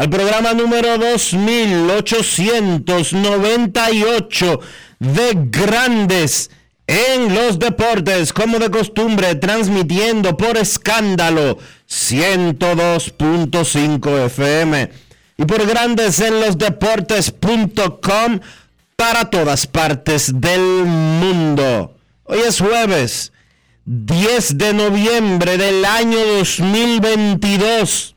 al programa número 2898 de Grandes en los Deportes, como de costumbre, transmitiendo por escándalo 102.5 FM y por Grandes en los Deportes.com para todas partes del mundo. Hoy es jueves. 10 de noviembre del año 2022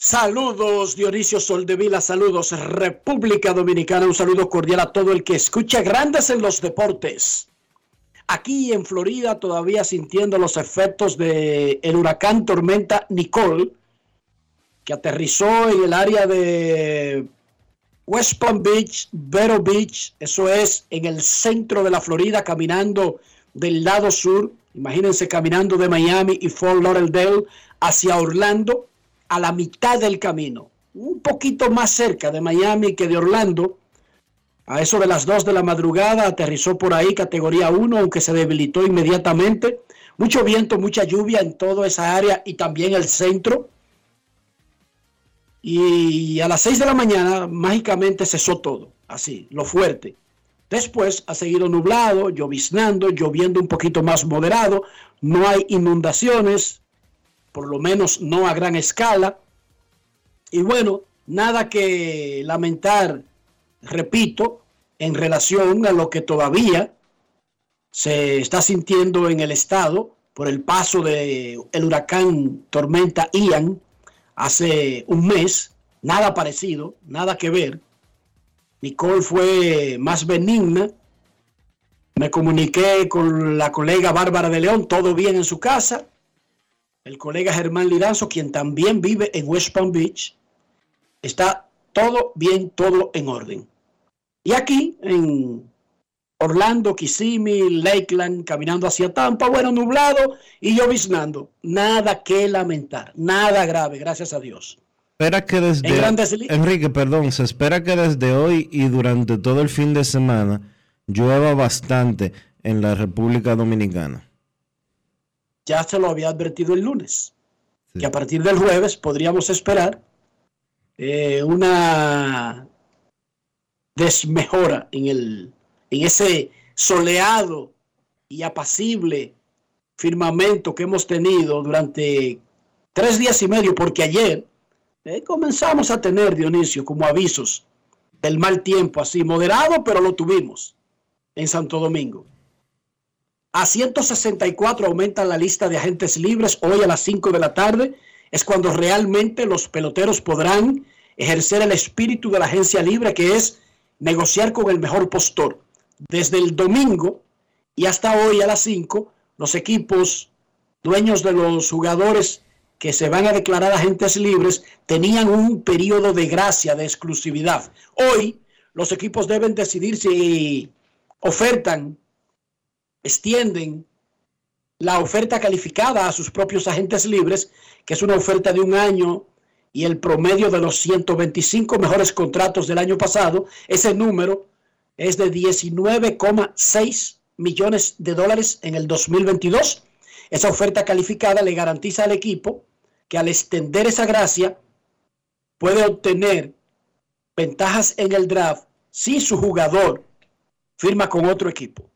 Saludos Dionisio Soldevila, saludos República Dominicana, un saludo cordial a todo el que escucha Grandes en los Deportes. Aquí en Florida todavía sintiendo los efectos del el huracán tormenta Nicole, que aterrizó en el área de West Palm Beach, Vero Beach, eso es en el centro de la Florida, caminando del lado sur, imagínense caminando de Miami y Fort Lauderdale hacia Orlando, a la mitad del camino, un poquito más cerca de Miami que de Orlando. A eso de las 2 de la madrugada aterrizó por ahí categoría 1, aunque se debilitó inmediatamente. Mucho viento, mucha lluvia en toda esa área y también el centro. Y a las 6 de la mañana mágicamente cesó todo, así, lo fuerte. Después ha seguido nublado, lloviznando, lloviendo un poquito más moderado, no hay inundaciones, por lo menos no a gran escala. Y bueno, nada que lamentar, repito, en relación a lo que todavía se está sintiendo en el estado por el paso del el huracán tormenta Ian hace un mes, nada parecido, nada que ver. Nicole fue más benigna. Me comuniqué con la colega Bárbara de León, todo bien en su casa. El colega Germán Liranzo, quien también vive en West Palm Beach, está todo bien, todo en orden. Y aquí en Orlando, Kissimmee, Lakeland, caminando hacia Tampa, bueno, nublado y lloviznando. Nada que lamentar, nada grave, gracias a Dios. Espera que desde En Enrique, perdón, se espera que desde hoy y durante todo el fin de semana llueva bastante en la República Dominicana. Ya se lo había advertido el lunes, Sí. que a partir del jueves podríamos esperar eh, una desmejora en, el, en ese soleado y apacible firmamento que hemos tenido durante tres días y medio, porque ayer eh, comenzamos a tener, Dionisio, como avisos del mal tiempo, así moderado, pero lo tuvimos en Santo Domingo. A 164 aumenta la lista de agentes libres hoy a las 5 de la tarde. Es cuando realmente los peloteros podrán ejercer el espíritu de la agencia libre, que es negociar con el mejor postor. Desde el domingo y hasta hoy a las 5, los equipos dueños de los jugadores que se van a declarar agentes libres tenían un periodo de gracia, de exclusividad. Hoy los equipos deben decidir si ofertan, extienden la oferta calificada a sus propios agentes libres, que es una oferta de un año y el promedio de los 125 mejores contratos del año pasado, ese número es de 19,6 millones de dólares en el 2022. Esa oferta calificada le garantiza al equipo que al extender esa gracia puede obtener ventajas en el draft si su jugador firma con otro equipo.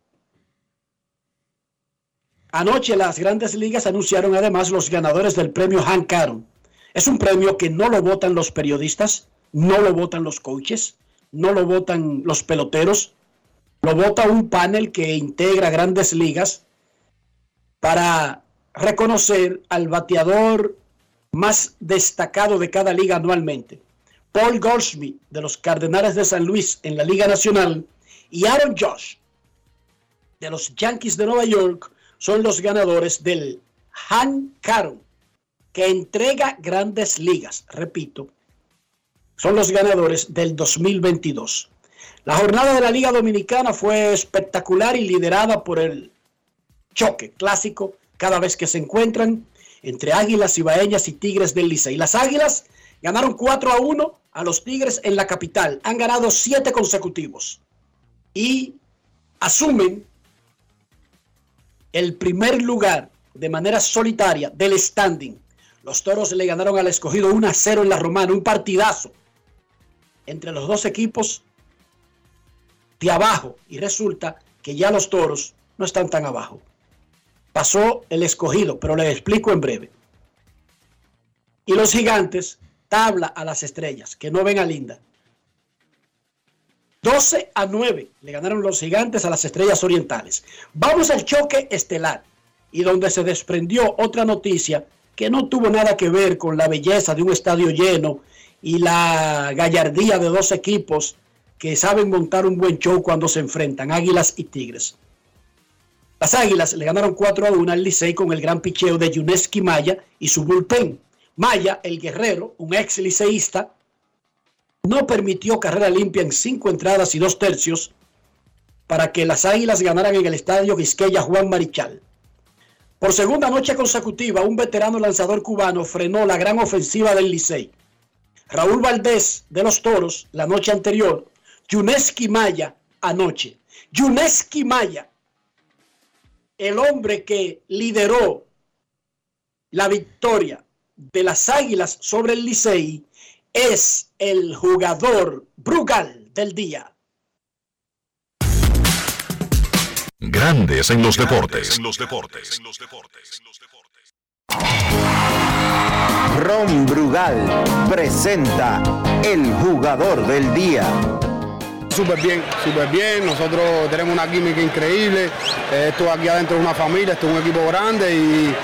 Anoche las grandes ligas anunciaron además los ganadores del premio Hank Aaron. Es un premio que no lo votan los periodistas, no lo votan los coaches, no lo votan los peloteros, lo vota un panel que integra grandes ligas para reconocer al bateador más destacado de cada liga anualmente. Paul Goldschmidt de los Cardenales de San Luis en la Liga Nacional y Aaron Josh de los Yankees de Nueva York son los ganadores del Han Caro que entrega grandes ligas. Repito, son los ganadores del 2022. La jornada de la Liga Dominicana fue espectacular y liderada por el choque clásico cada vez que se encuentran entre Águilas Ibaeñas y Tigres del Licey. Las Águilas ganaron 4 a 1 a los Tigres en la capital. Han ganado 7 consecutivos y asumen el primer lugar de manera solitaria del standing. Los Toros le ganaron al escogido 1 a 0 en la Romana, un partidazo entre los dos equipos de abajo y resulta que ya los Toros no están tan abajo pasó el escogido, pero les explico en breve. Y los gigantes, tabla a las estrellas, que no ven a Linda. 12 a 9 le ganaron los gigantes a las estrellas orientales. Vamos al choque estelar y donde se desprendió otra noticia que no tuvo nada que ver con la belleza de un estadio lleno y la gallardía de dos equipos que saben montar un buen show cuando se enfrentan, Águilas y Tigres. Las Águilas le ganaron 4 a 1 al Licey con el gran picheo de Yuneski Maya y su bullpen. Maya, el guerrero, un ex liceísta, no permitió carrera limpia en cinco entradas y dos tercios para que las Águilas ganaran en el estadio Quisqueya Juan Marichal. Por segunda noche consecutiva, un veterano lanzador cubano frenó la gran ofensiva del Licey. Raúl Valdés de los Toros la noche anterior, Yuneski Maya anoche. Yuneski Maya el hombre que lideró la victoria de las Águilas sobre el Licey es el jugador Brugal del día. Grandes en los deportes. Ron Brugal presenta el jugador del día. Súper bien, súper bien. Nosotros tenemos una química increíble. Esto aquí adentro es una familia, esto es un equipo grande y,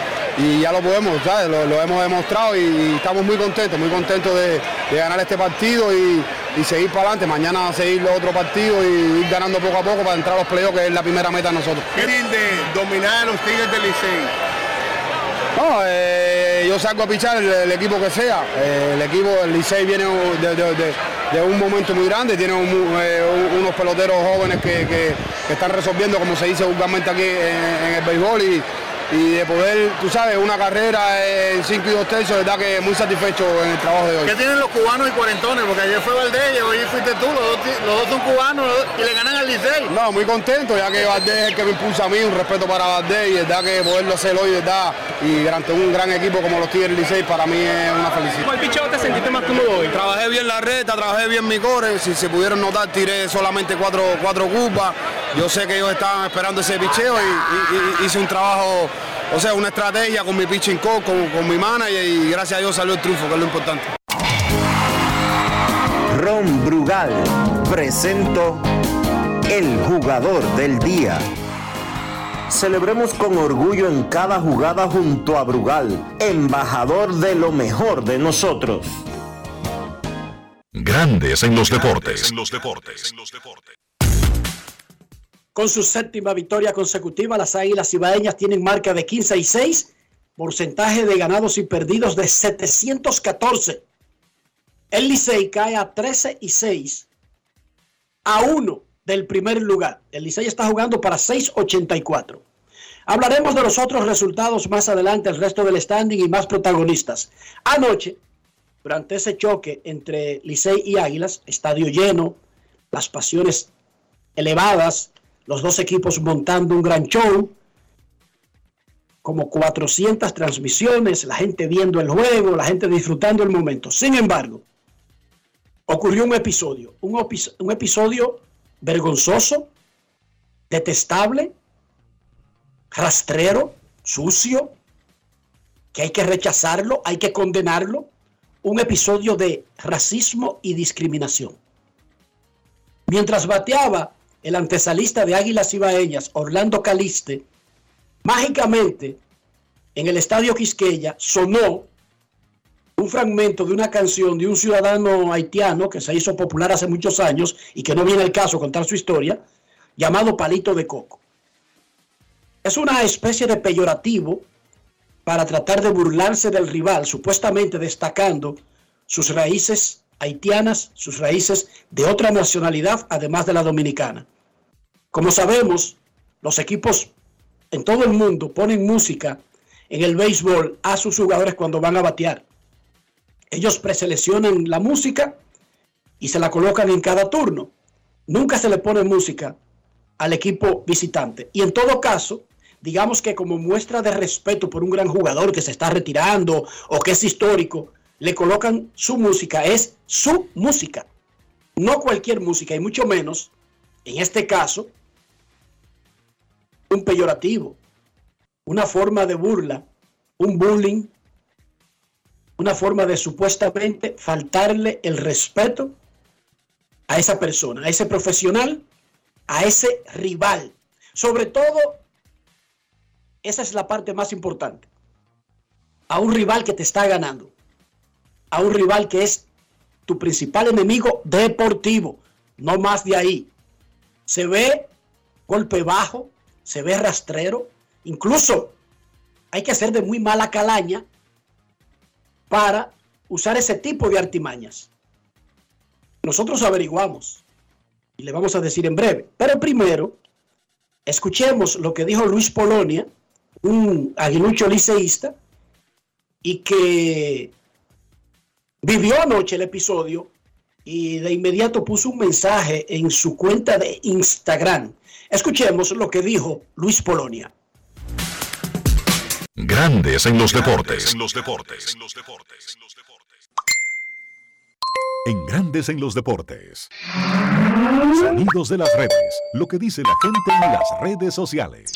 ya lo podemos, ¿sabes? Lo, hemos demostrado y estamos muy contentos, muy contentos de, ganar este partido y, seguir para adelante. Mañana seguir los otros partidos y ir ganando poco a poco para entrar a los playoffs, que es la primera meta de nosotros. ¿Qué de dominar a los Tigres del Licey? No, eh, yo salgo a pichar el, equipo que sea. Eh, el equipo del Licey viene de de un momento muy grande, tiene eh, unos peloteros jóvenes que, están resolviendo, como se dice vulgarmente aquí en, el béisbol y, y de poder, tú sabes, una carrera en 5 y 2 tercios, verdad que muy satisfecho en el trabajo de hoy. ¿Qué tienen los cubanos y cuarentones? Porque ayer fue Valdés y hoy fuiste tú, los dos, son cubanos y le ganan al Licey. No, muy contento, ya que Valdés es el que me impulsa a mí, un respeto para Valdés y verdad que poderlo hacer hoy, verdad, y durante un gran equipo como los Tigres Licey, para mí es una felicidad. ¿Cuál picheo te sentiste más cómodo hoy? Trabajé bien la reta, trabajé bien mi core, si se pudieron notar, tiré solamente cuatro, cuatro cupas. Yo sé que ellos estaban esperando ese picheo y hice un trabajo o sea, una estrategia con mi pitching coach, con, mi manager y gracias a Dios salió el triunfo, que es lo importante. Ron Brugal presento el jugador del día. Celebremos con orgullo en cada jugada junto a Brugal, embajador de lo mejor de nosotros. Grandes en los deportes. Con su séptima victoria consecutiva, las Águilas Ibaeñas tienen marca de 15 y 6, porcentaje de ganados y perdidos de 714. El Licey cae a 13 y 6, a 1 del primer lugar. El Licey está jugando para 6.84. Hablaremos de los otros resultados más adelante, el resto del standing y más protagonistas. Anoche, durante ese choque entre Licey y Águilas, estadio lleno, las pasiones elevadas, los dos equipos montando un gran show, como 400 transmisiones, la gente viendo el juego, la gente disfrutando el momento. Sin embargo, ocurrió un episodio, un, un episodio vergonzoso, detestable, rastrero, sucio, que hay que rechazarlo, hay que condenarlo, un episodio de racismo y discriminación. Mientras bateaba el antesalista de Águilas Ibaeñas, Orlando Caliste, mágicamente en el estadio Quisqueya sonó un fragmento de una canción de un ciudadano haitiano que se hizo popular hace muchos años y que no viene el caso contar su historia, llamado Palito de Coco. Es una especie de peyorativo para tratar de burlarse del rival, supuestamente destacando sus raíces haitianas, sus raíces de otra nacionalidad, además de la dominicana. Como sabemos, los equipos en todo el mundo ponen música en el béisbol a sus jugadores cuando van a batear. Ellos preseleccionan la música y se la colocan en cada turno. Nunca se le pone música al equipo visitante. Y en todo caso, digamos que como muestra de respeto por un gran jugador que se está retirando o que es histórico, le colocan su música, es su música, no cualquier música, y mucho menos, en este caso, un peyorativo, una forma de burla, un bullying, una forma de supuestamente faltarle el respeto a esa persona, a ese profesional, a ese rival. Sobre todo, esa es la parte más importante. A un rival que te está ganando. A un rival que es tu principal enemigo deportivo. No más de ahí. Se ve golpe bajo, se ve rastrero. Incluso hay que hacer de muy mala calaña para usar ese tipo de artimañas. Nosotros averiguamos y le vamos a decir en breve. Pero primero, escuchemos lo que dijo Luis Polonia, un aguilucho liceísta, y que vivió anoche el episodio y de inmediato puso un mensaje en su cuenta de Instagram. Escuchemos lo que dijo Luis Polonia. Grandes en los deportes. En los deportes. En Grandes en los deportes. Sonidos de las redes. Lo que dice la gente en las redes sociales.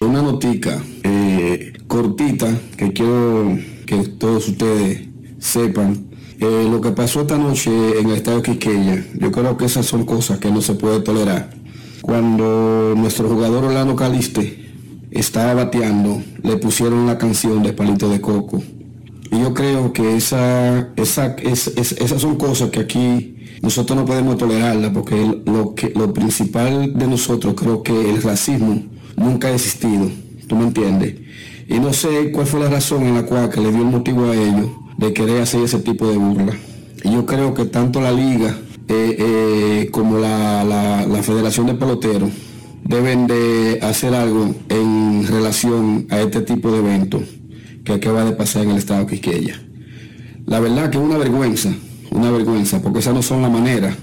Una notica eh, cortita que quiero que todos ustedes sepan. Eh, lo que pasó esta noche en el estado Quiqueya, yo creo que esas son cosas que no se puede tolerar. Cuando nuestro jugador Orlando Caliste estaba bateando, le pusieron la canción de Palito de Coco. Y yo creo que esa, esa, esas son cosas que aquí nosotros no podemos tolerarlas, porque lo, que, lo principal de nosotros creo que el racismo nunca ha existido, ¿tú me entiendes? Y no sé cuál fue la razón en la cual que le dio el motivo a ellos de querer hacer ese tipo de burla. Y yo creo que tanto la liga eh, eh, como la, la Federación de Peloteros deben de hacer algo en relación a este tipo de eventos que acaba de pasar en el estado de Quisqueya. La verdad que es una vergüenza, una vergüenza, porque esa no son la manera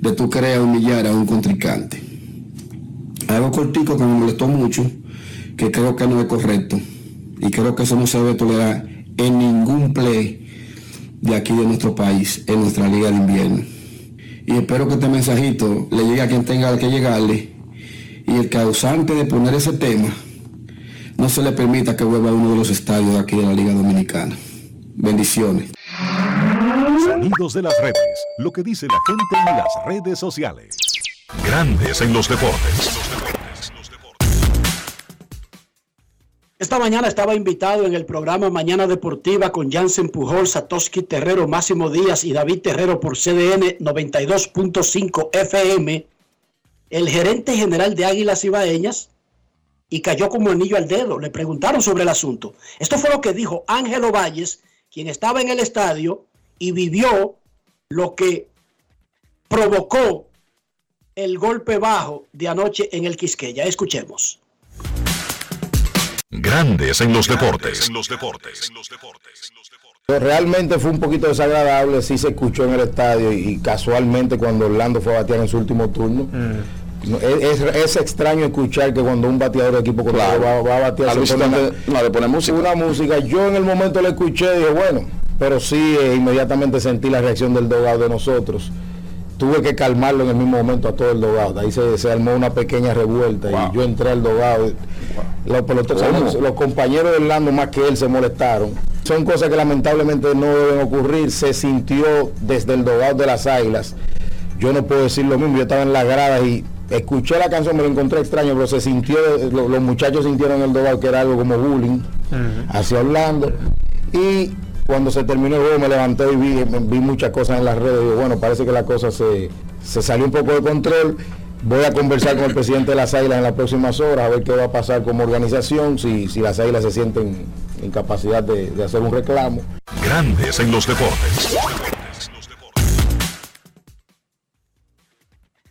de tú querer humillar a un contrincante. Algo cortico que me molestó mucho, que creo que no es correcto, y creo que eso no se debe tolerar en ningún play de aquí de nuestro país, en nuestra liga de invierno. Y espero que este mensajito le llegue a quien tenga que llegarle y el causante de poner ese tema no se le permita que vuelva a uno de los estadios aquí de la Liga Dominicana. Bendiciones. Sonidos de las redes. Lo que dice la gente en las redes sociales. Grandes en los deportes. Esta mañana estaba invitado en el programa Mañana Deportiva con Jansen Pujol, Satoshi Terrero, Máximo Díaz y David Terrero por CDN 92.5 FM, el gerente general de Águilas Ibaeñas, y cayó como anillo al dedo. Le preguntaron sobre el asunto. Esto fue lo que dijo Ángelo Valles, quien estaba en el estadio y vivió lo que provocó el golpe bajo de anoche en el Quisqueya. Escuchemos. Grandes en los deportes. Realmente fue un poquito desagradable, sí se escuchó en el estadio y, casualmente cuando Orlando fue a batear en su último turno. Mm. Es, extraño escuchar que cuando un bateador de equipo contrario va, a batear se pone una, pone música. una música. Yo en el momento le escuché y dije, bueno, pero sí eh, inmediatamente sentí la reacción del dogado de nosotros. Tuve que calmarlo en el mismo momento a todo el dogado. Ahí se, armó una pequeña revuelta y yo entré al dogado. Los, los compañeros de Orlando más que él se molestaron. Son cosas que lamentablemente no deben ocurrir. Se sintió desde el dogado de las águilas. Yo no puedo decir lo mismo. Yo estaba en la grada y escuché la canción, me lo encontré extraño, pero se sintió, los muchachos sintieron el dogado que era algo como bullying hacia Orlando. Y cuando se terminó el juego me levanté y vi, vi muchas cosas en las redes. Y bueno, parece que la cosa se, salió un poco de control. Voy a conversar con el presidente de las Águilas en las próximas horas a ver qué va a pasar como organización, si, si las Águilas se sienten en capacidad de, de hacer un reclamo. Grandes en los deportes.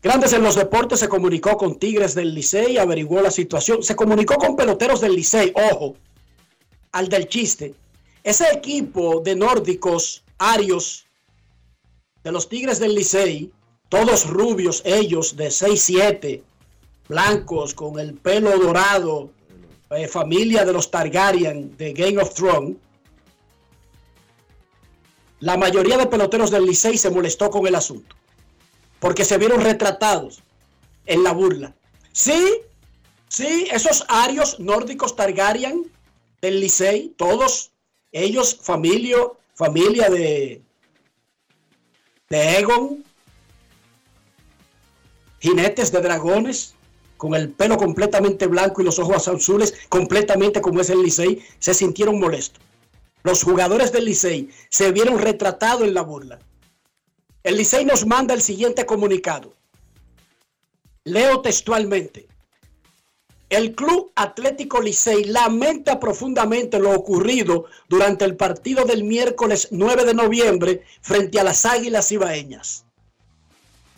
Grandes en los deportes se comunicó con Tigres del Licey, averiguó la situación, se comunicó con peloteros del Licey, ojo, al del chiste. Ese equipo de nórdicos, arios, de los Tigres del Licey, todos rubios, ellos de 6-7, blancos, con el pelo dorado, eh, familia de los Targaryen de Game of Thrones. La mayoría de peloteros del Licey se molestó con el asunto porque se vieron retratados en la burla. Sí, sí, esos arios nórdicos Targaryen del Licey, todos ellos, familia, familia de, de Egon, jinetes de dragones, con el pelo completamente blanco y los ojos azules, completamente como es el Licey, se sintieron molestos. Los jugadores del Licey se vieron retratados en la burla. El Licey nos manda el siguiente comunicado. Leo textualmente. El Club Atlético Licey lamenta profundamente lo ocurrido durante el partido del miércoles 9 de noviembre frente a las Águilas Ibaeñas.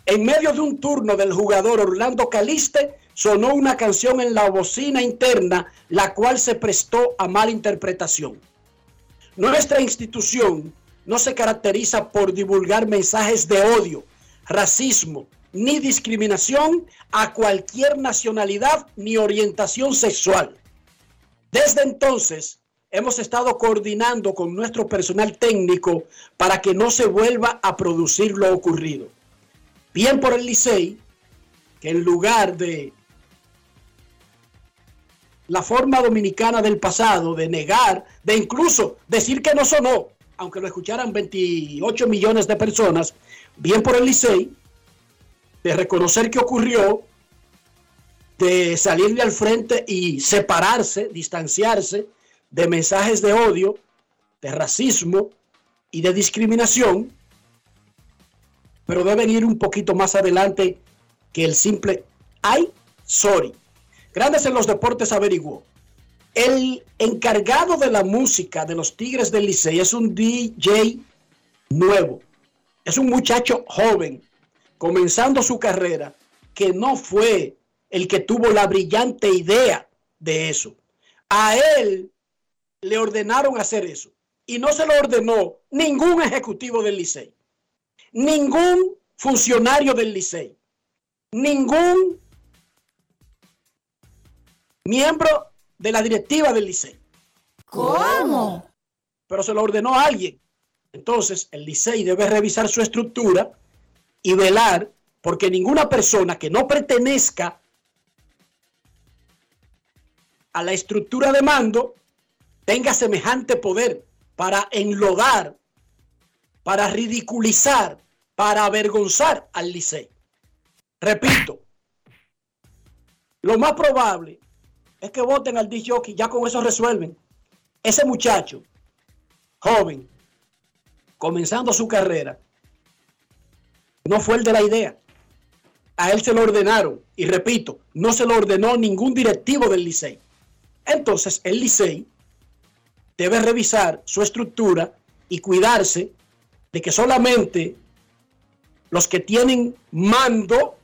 En medio de un turno del jugador Orlando Caliste, sonó una canción en la bocina interna, la cual se prestó a mala interpretación. Nuestra institución no se caracteriza por divulgar mensajes de odio, racismo ni discriminación a cualquier nacionalidad ni orientación sexual. Desde entonces, hemos estado coordinando con nuestro personal técnico para que no se vuelva a producir lo ocurrido. Bien por el Licey, que en lugar de la forma dominicana del pasado, de negar, de incluso decir que no sonó, aunque lo escucharan 28 millones de personas, bien por el Licey, de reconocer que ocurrió, de salirle al frente y separarse, distanciarse de mensajes de odio, de racismo y de discriminación, pero deben ir un poquito más adelante que el simple ay, sorry. Grandes en los deportes averiguó el encargado de la música de los Tigres del Licey es un DJ nuevo. Es un muchacho joven, comenzando su carrera, que no fue el que tuvo la brillante idea de eso. A él le ordenaron hacer eso. Y no se lo ordenó ningún ejecutivo del Licey, ningún funcionario del Licey, ningún miembro de la directiva del Licey. ¿Cómo? Pero se lo ordenó a alguien. Entonces, el Licey debe revisar su estructura y velar porque ninguna persona que no pertenezca a la estructura de mando tenga semejante poder para enlodar, para ridiculizar para avergonzar al Licey. Repito, lo más probable es que voten al disc jockey, ya con eso resuelven. Ese muchacho, joven, comenzando su carrera, no fue el de la idea. A él se lo ordenaron. Y repito, no se lo ordenó ningún directivo del Licey. Entonces, el Licey debe revisar su estructura y cuidarse de que solamente los que tienen mando,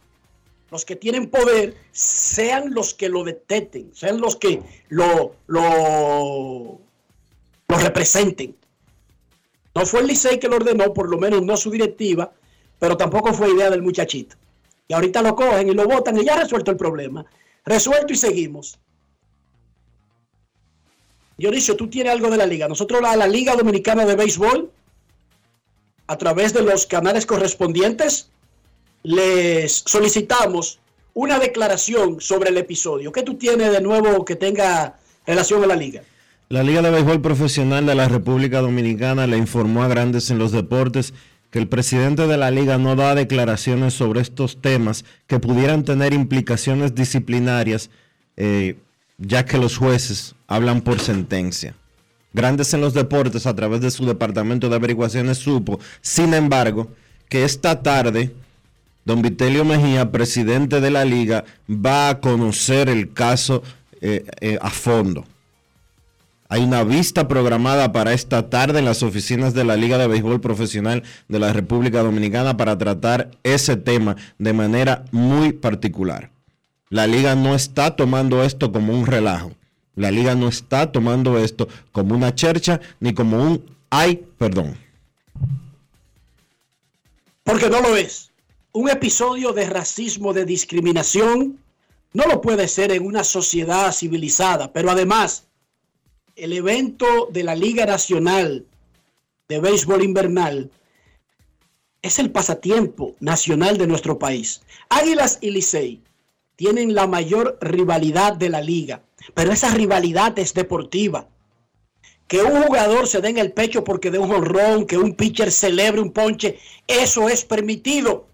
los que tienen poder, sean los que lo detecten, sean los que lo, lo, lo representen. No fue el Licey que lo ordenó, por lo menos no su directiva, pero tampoco fue idea del muchachito. Y ahorita lo cogen y lo votan y ya resuelto el problema. Resuelto y seguimos. Dionisio, tú tienes algo de la liga. Nosotros la, la Liga Dominicana de Béisbol, a través de los canales correspondientes, les solicitamos una declaración sobre el episodio. ¿Qué tú tienes de nuevo que tenga relación a la liga? La Liga de Béisbol Profesional de la República Dominicana le informó a Grandes en los Deportes que el presidente de la liga no da declaraciones sobre estos temas que pudieran tener implicaciones disciplinarias, eh, ya que los jueces hablan por sentencia. Grandes en los deportes, a través de su departamento de averiguaciones, supo, sin embargo, que esta tarde, don Vitelio Mejía, presidente de la liga, va a conocer el caso eh, eh, a fondo. Hay una vista programada para esta tarde en las oficinas de la Liga de Béisbol Profesional de la República Dominicana para tratar ese tema de manera muy particular. La liga no está tomando esto como un relajo. La liga no está tomando esto como una chercha ni como un ay, perdón. Porque no lo es. Un episodio de racismo, de discriminación, no lo puede ser en una sociedad civilizada. Pero además, el evento de la Liga Nacional de Béisbol Invernal es el pasatiempo nacional de nuestro país. Águilas y Licey tienen la mayor rivalidad de la liga, pero esa rivalidad es deportiva. Que un jugador se dé en el pecho porque de un honrón, que un pitcher celebre un ponche, eso es permitido.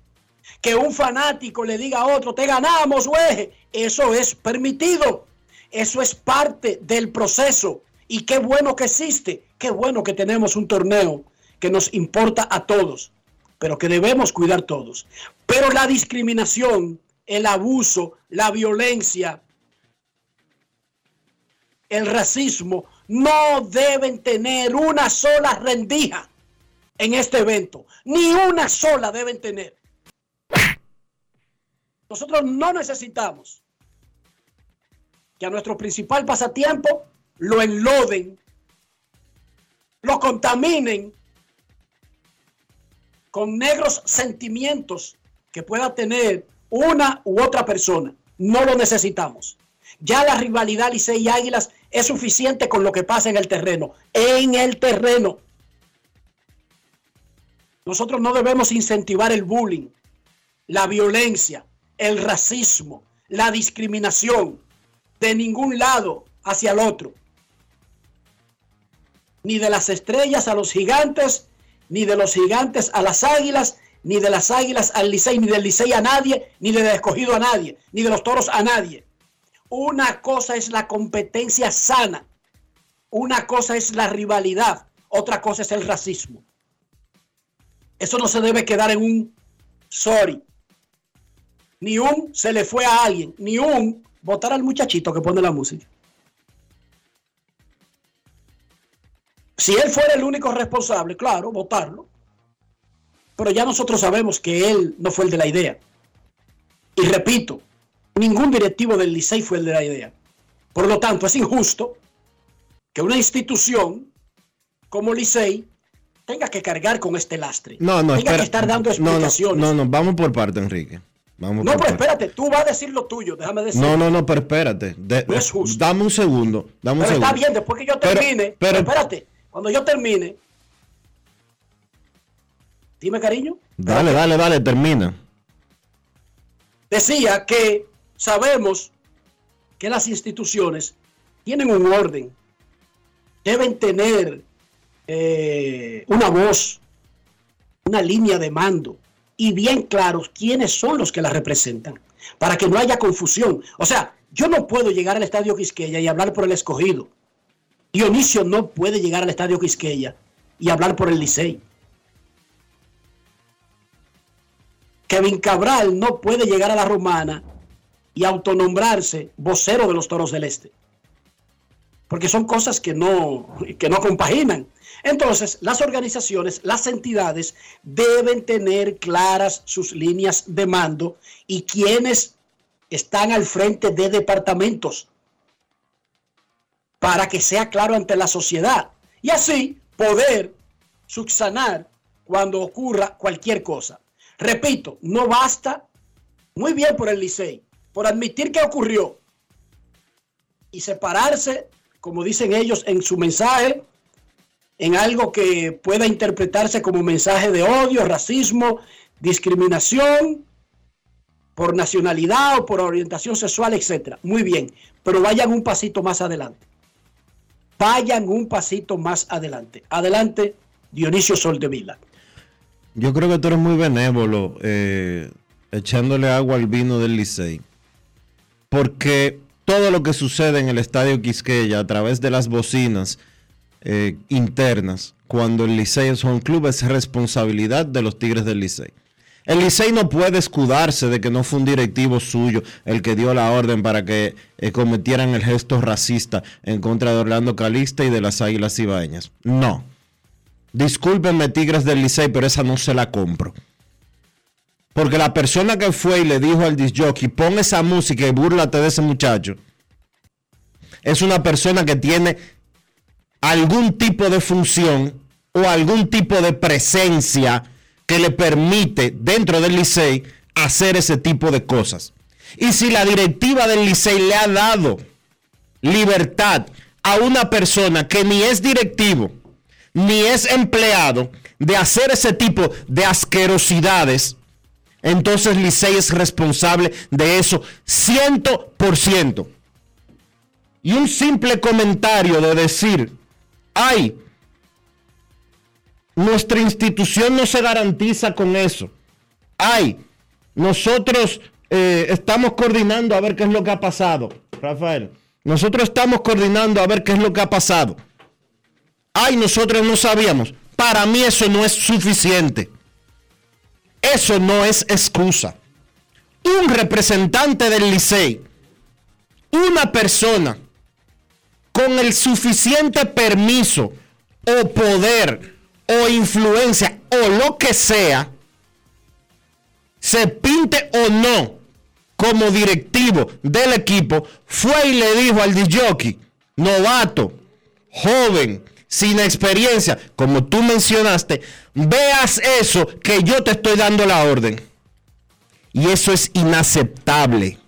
Que un fanático le diga a otro, te ganamos, güey, eso es permitido. Eso es parte del proceso. Y qué bueno que existe, qué bueno que tenemos un torneo que nos importa a todos, pero que debemos cuidar todos. Pero la discriminación, el abuso, la violencia, el racismo, no deben tener una sola rendija en este evento. Ni una sola deben tener. Nosotros no necesitamos que a nuestro principal pasatiempo lo enloden, lo contaminen con negros sentimientos que pueda tener una u otra persona. No lo necesitamos. Ya la rivalidad Licey y Águilas es suficiente con lo que pasa en el terreno. En el terreno. Nosotros no debemos incentivar el bullying, la violencia, el racismo, la discriminación de ningún lado hacia el otro ni de las estrellas a los gigantes, ni de los gigantes a las águilas, ni de las águilas al Licey, ni del Licey a nadie, ni del escogido a nadie, ni de los toros a nadie. Una cosa es la competencia sana, una cosa es la rivalidad, otra cosa es el racismo. Eso no se debe quedar en un sorry, ni un se le fue a alguien, ni un votar al muchachito que pone la música. Si él fuera el único responsable, claro, votarlo. Pero ya nosotros sabemos que él no fue el de la idea. Y repito, ningún directivo del Licey fue el de la idea. Por lo tanto, es injusto que una institución como Licey tenga que cargar con este lastre. No, no, tenga espera. que estar dando explicaciones. No, no, no, vamos por parte, Enrique. Vamos No, por parte. espérate, tú vas a decir lo tuyo, déjame decir. No, no, no, pero espérate. De- No es justo. Dame un segundo. Dame un Pero segundo. está bien, después que yo Pero- termine, pero- espérate, cuando yo termine, dime cariño, Dale, dale, dale, termina. decía que sabemos que las instituciones tienen un orden, deben tener eh, una voz, una línea de mando, y bien claros quiénes son los que la representan, para que no haya confusión. O sea, yo no puedo llegar al Estadio Quisqueya y hablar por el escogido. Dionisio no puede llegar al Estadio Quisqueya y hablar por el Licey. Kevin Cabral no puede llegar a la Romana y autonombrarse vocero de los Toros del Este. Porque son cosas que no, que no compaginan. Entonces, las organizaciones, las entidades deben tener claras sus líneas de mando y quienes están al frente de departamentos para que sea claro ante la sociedad y así poder subsanar cuando ocurra cualquier cosa. Repito, no basta muy bien por el Licey, por admitir que ocurrió y separarse, como dicen ellos en su mensaje, en algo que pueda interpretarse como mensaje de odio, racismo, discriminación por nacionalidad o por orientación sexual, etc. Muy bien, pero vayan un pasito más adelante. Vayan un pasito más adelante. Adelante, Dionisio Soldevila. Yo creo que tú eres muy benévolo eh, echándole agua al vino del Licey. Porque todo lo que sucede en el Estadio Quisqueya a través de las bocinas eh, internas, cuando el Licey es un club, es responsabilidad de los Tigres del Licey. El Licey no puede escudarse de que no fue un directivo suyo el que dio la orden para que eh, cometieran el gesto racista en contra de Orlando Calista y de las Águilas Ibaeñas. No. Discúlpenme, Tigres del Licey, pero esa no se la compro. Porque la persona que fue y le dijo al disjockey, pon esa música y búrlate de ese muchacho, es una persona que tiene algún tipo de función o algún tipo de presencia que le permite dentro del Licey hacer ese tipo de cosas. Y si la directiva del Licey le ha dado libertad a una persona que ni es directivo, ni es empleado, de hacer ese tipo de asquerosidades, entonces Licey es responsable de eso 100%. Y un simple comentario de decir, ay, nuestra institución no se garantiza con eso. Ay, nosotros eh, estamos coordinando a ver qué es lo que ha pasado, Rafael. Nosotros estamos coordinando a ver qué es lo que ha pasado. Ay, nosotros no sabíamos. Para mí eso no es suficiente. Eso no es excusa. Un representante del Licey, una persona con el suficiente permiso o poder o influencia o lo que sea, se pinte o no como directivo del equipo, fue y le dijo al DJ, novato, joven, sin experiencia, como tú mencionaste, veas eso que yo te estoy dando la orden. Y eso es inaceptable.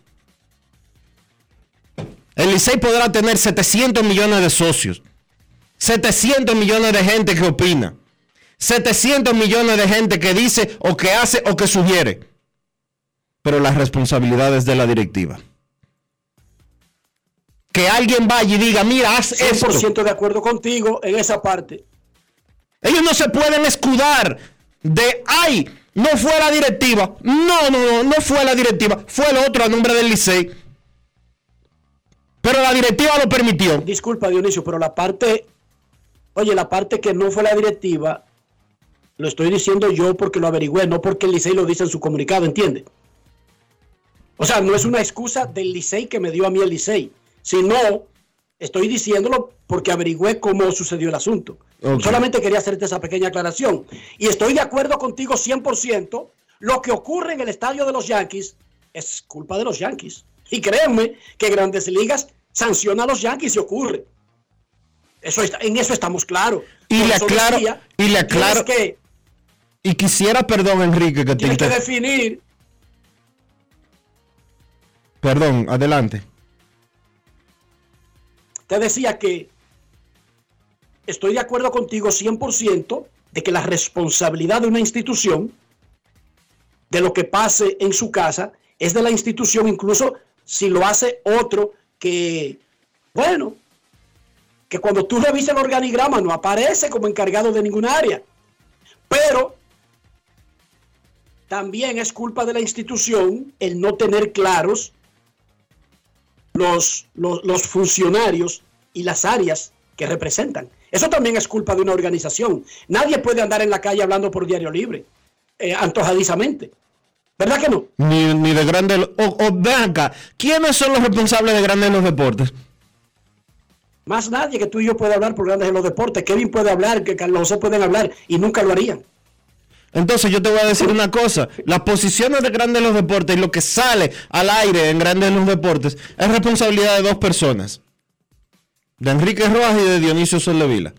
El Licey podrá tener 700 millones de socios, 700 millones de gente que opina, 700 millones de gente que dice o que hace o que sugiere. Pero las responsabilidades de la directiva. Que alguien vaya y diga, mira, haz 100% esto. de acuerdo contigo en esa parte. Ellos no se pueden escudar de, ay, no fue la directiva. No, no, no, no fue la directiva. Fue el otro a nombre del Licey. Pero la directiva lo permitió. Disculpa, Dionisio, pero la parte, oye, la parte que no fue la directiva lo estoy diciendo yo porque lo averigüé, no porque el Licey lo dice en su comunicado, ¿entiende? O sea, no es una excusa del Licey que me dio a mí el Licey, sino estoy diciéndolo porque averigüé cómo sucedió el asunto. Solamente quería hacerte esa pequeña aclaración. Y estoy de acuerdo contigo 100%. Lo que ocurre en el estadio de los Yankees es culpa de los Yankees. Y créanme que Grandes Ligas sanciona a los Yankees si ocurre. Eso en eso estamos claros. Y le aclaro, y le aclaro que y quisiera, perdón, Enrique, que te que definir. Perdón, adelante. Te decía que estoy de acuerdo contigo 100% de que la responsabilidad de una institución, de lo que pase en su casa, es de la institución, incluso si lo hace otro que, bueno, que cuando tú revisas el organigrama no aparece como encargado de ninguna área. Pero también es culpa de la institución el no tener claros los, los, los funcionarios y las áreas que representan. Eso también es culpa de una organización. Nadie puede andar en la calle hablando por diario libre, eh, antojadizamente. ¿Verdad que no? Ni, ni de grandes... O, o ven acá, ¿quiénes son los responsables de grandes en los deportes? Más nadie que tú y yo puede hablar por grandes en los deportes. Kevin puede hablar, que Carlos José pueden hablar y nunca lo harían. Entonces yo te voy a decir una cosa, las posiciones de grandes los deportes y lo que sale al aire en grandes los deportes es responsabilidad de dos personas, de Enrique Rojas y de Dionisio Soldevila.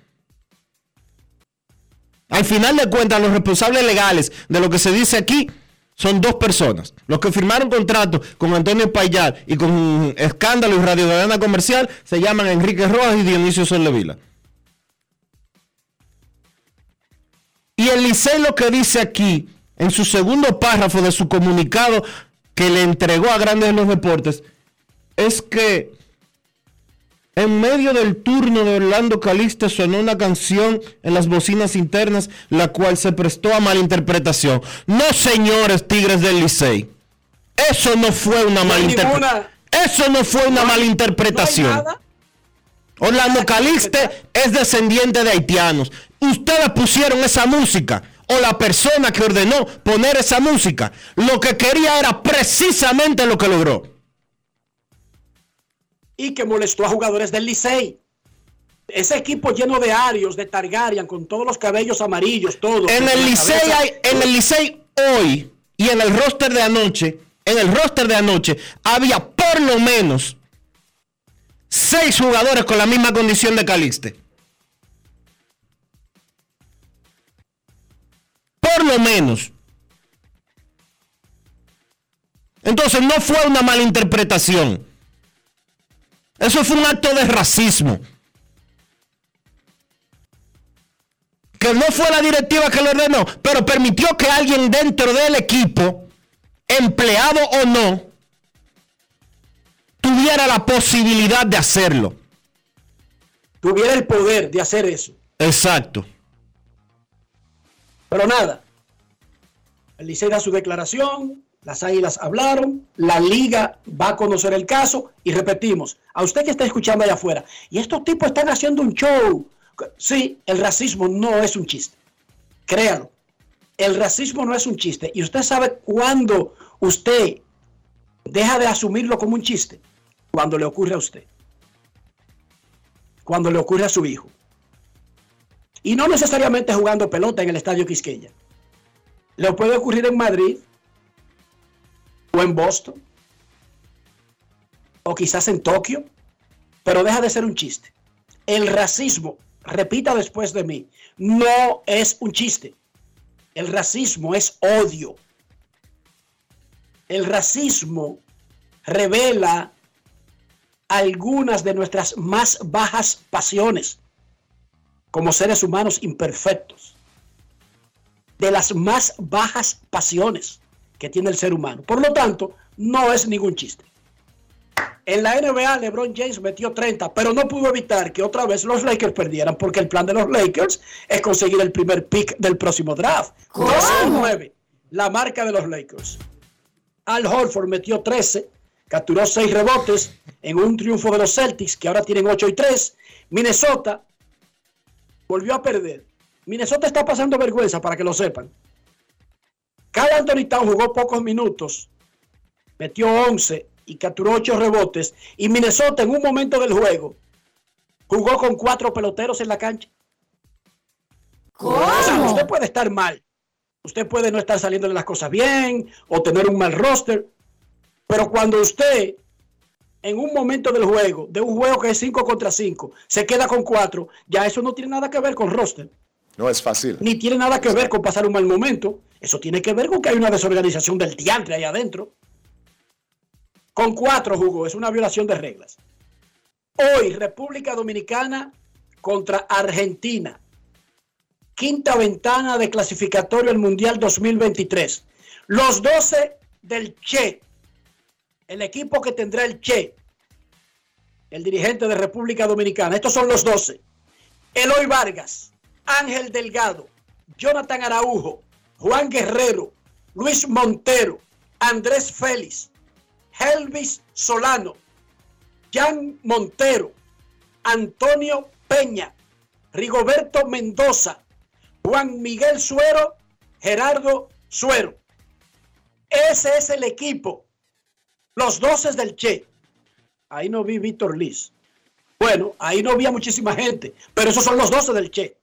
Al final de cuentas, los responsables legales de lo que se dice aquí son dos personas. Los que firmaron contrato con Antonio Payar y con Escándalo y Radio Cadena Comercial se llaman Enrique Rojas y Dionisio Soldevila. Y el Licey lo que dice aquí, en su segundo párrafo de su comunicado que le entregó a Grandes en los Deportes, es que en medio del turno de Orlando Calista sonó una canción en las bocinas internas, la cual se prestó a malinterpretación. No, señores Tigres del Licey. Eso no fue una malinterpretación. Eso no fue una malinterpretación. Orlando Caliste es descendiente de haitianos. Ustedes pusieron esa música o la persona que ordenó poner esa música, lo que quería era precisamente lo que logró. Y que molestó a jugadores del Licey. Ese equipo lleno de arios, de Targaryen, con todos los cabellos amarillos, todos. En el Licey hay, en el Licey hoy y en el roster de anoche, en el roster de anoche había por lo menos seis jugadores con la misma condición de Caliste. Por lo menos. Entonces no fue una mala interpretación. Eso fue un acto de racismo. Que no fue la directiva que lo ordenó, pero permitió que alguien dentro del equipo, empleado o no, tuviera la posibilidad de hacerlo. Tuviera el poder de hacer eso. Exacto. Pero nada. El Licey da su declaración, las águilas hablaron, la liga va a conocer el caso y repetimos, a usted que está escuchando allá afuera, y estos tipos están haciendo un show. Sí, el racismo no es un chiste. Créalo. El racismo no es un chiste. Y usted sabe cuándo usted deja de asumirlo como un chiste. Cuando le ocurre a usted. Cuando le ocurre a su hijo. Y no necesariamente jugando pelota en el estadio Quisqueya. Le puede ocurrir en Madrid o en Boston o quizás en Tokio, pero deja de ser un chiste. El racismo, repita después de mí, no es un chiste. El racismo es odio. El racismo revela algunas de nuestras más bajas pasiones como seres humanos imperfectos. De las más bajas pasiones que tiene el ser humano. Por lo tanto, no es ningún chiste. En la NBA, LeBron James metió 30, pero no pudo evitar que otra vez los Lakers perdieran, porque el plan de los Lakers es conseguir el primer pick del próximo draft. 9, la marca de los Lakers. Al Horford metió 13, capturó 6 rebotes en un triunfo de los Celtics, que ahora tienen 8 y 3. Minnesota volvió a perder. Minnesota está pasando vergüenza, para que lo sepan. Carl Anthony Town jugó pocos minutos, metió 11 y capturó 8 rebotes. Y Minnesota en un momento del juego jugó con cuatro peloteros en la cancha. O sea, usted puede estar mal. Usted puede no estar saliendo de las cosas bien o tener un mal roster. Pero cuando usted en un momento del juego, de un juego que es 5 contra 5, se queda con 4, ya eso no tiene nada que ver con roster. No es fácil. Ni tiene nada que ver con pasar un mal momento. Eso tiene que ver con que hay una desorganización del diantre ahí adentro. Con cuatro jugó, es una violación de reglas. Hoy, República Dominicana contra Argentina. Quinta ventana de clasificatorio al Mundial 2023. Los 12 del Che. El equipo que tendrá el Che. El dirigente de República Dominicana. Estos son los 12. Eloy Vargas, Ángel Delgado, Jonathan Araujo, Juan Guerrero, Luis Montero, Andrés Félix, Helvis Solano, Jan Montero, Antonio Peña, Rigoberto Mendoza, Juan Miguel Suero, Gerardo Suero. Ese es el equipo. Los doces del Che. Ahí no vi Víctor Liz. Bueno, ahí no había muchísima gente, pero esos son los doce del Che.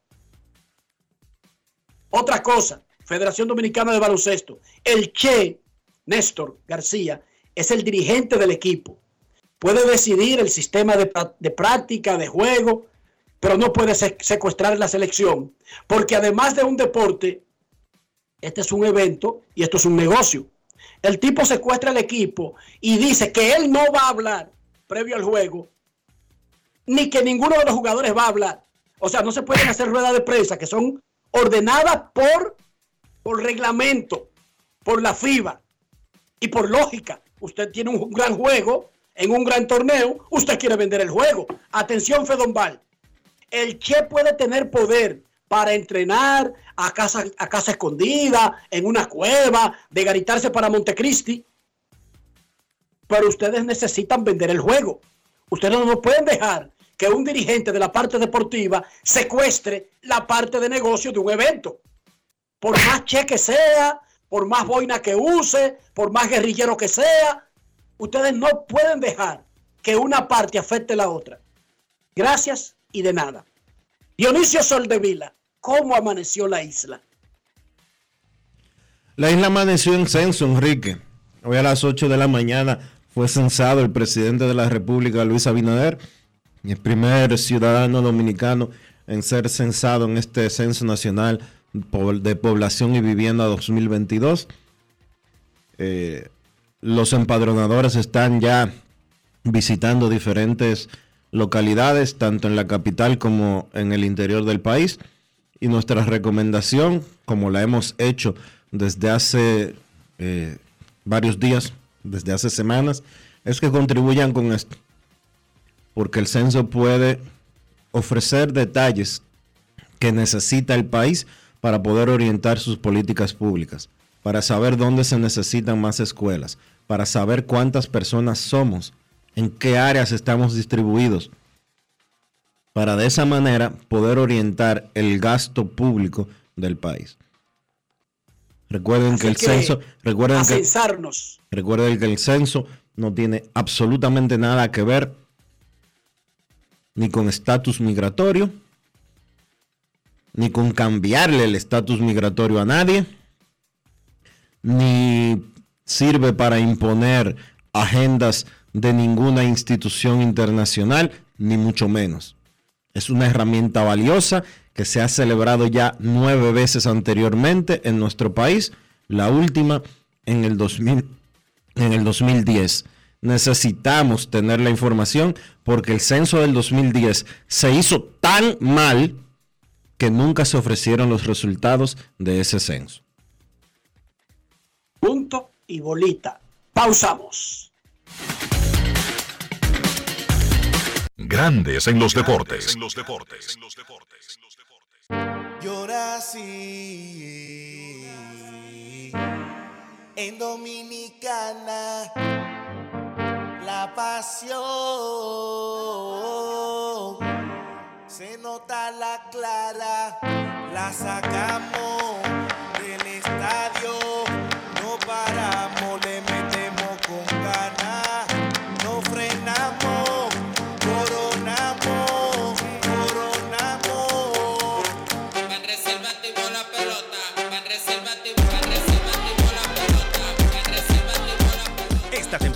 Otra cosa, Federación Dominicana de Baloncesto. El Che, Néstor García, es el dirigente del equipo. Puede decidir el sistema de, práctica, de juego, pero no puede secuestrar la selección. Porque además de un deporte, este es un evento y esto es un negocio. El tipo secuestra el equipo y dice que él no va a hablar previo al juego, ni que ninguno de los jugadores va a hablar. O sea, no se pueden hacer ruedas de prensa que son ordenadas por, reglamento, por la FIBA y por lógica. Usted tiene un gran juego en un gran torneo, usted quiere vender el juego. Atención, Fedombal. El Che puede tener poder para entrenar a casa, a casa escondida, en una cueva, de garitarse para Montecristi. Pero ustedes necesitan vender el juego. Ustedes no pueden dejar que un dirigente de la parte deportiva secuestre la parte de negocio de un evento. Por más cheque sea, por más boina que use, por más guerrillero que sea, ustedes no pueden dejar que una parte afecte a la otra. Gracias y de nada. Dionisio Soldevila, ¿cómo amaneció la isla? La isla amaneció en censo, Enrique. Hoy a las 8 de la mañana fue censado el presidente de la República, Luis Abinader, el primer ciudadano dominicano en ser censado en este censo nacional de población y vivienda 2022. Eh, los empadronadores están ya visitando diferentes localidades, tanto en la capital como en el interior del país. Y nuestra recomendación, como la hemos hecho desde hace eh, varios días, desde hace semanas, es que contribuyan con esto. Porque el censo puede ofrecer detalles que necesita el país para poder orientar sus políticas públicas, para saber dónde se necesitan más escuelas, para saber cuántas personas somos en qué áreas estamos distribuidos, para de esa manera poder orientar el gasto público del país. Recuerden que el censo, recuerden que, recuerden que el censo no tiene absolutamente nada que ver ni con estatus migratorio, ni con cambiarle el estatus migratorio a nadie, ni sirve para imponer agendas de ninguna institución internacional, ni mucho menos. Es una herramienta valiosa que se ha celebrado ya nueve veces anteriormente en nuestro país, la última en el, 2000, en el 2010. Necesitamos tener la información porque el censo del 2010 se hizo tan mal que nunca se ofrecieron los resultados de ese censo. Punto y bolita. Pausamos. Grandes en los deportes. En los deportes. Llora así en Dominicana pasión. Se nota la clara la sacamos del estadio. No paramos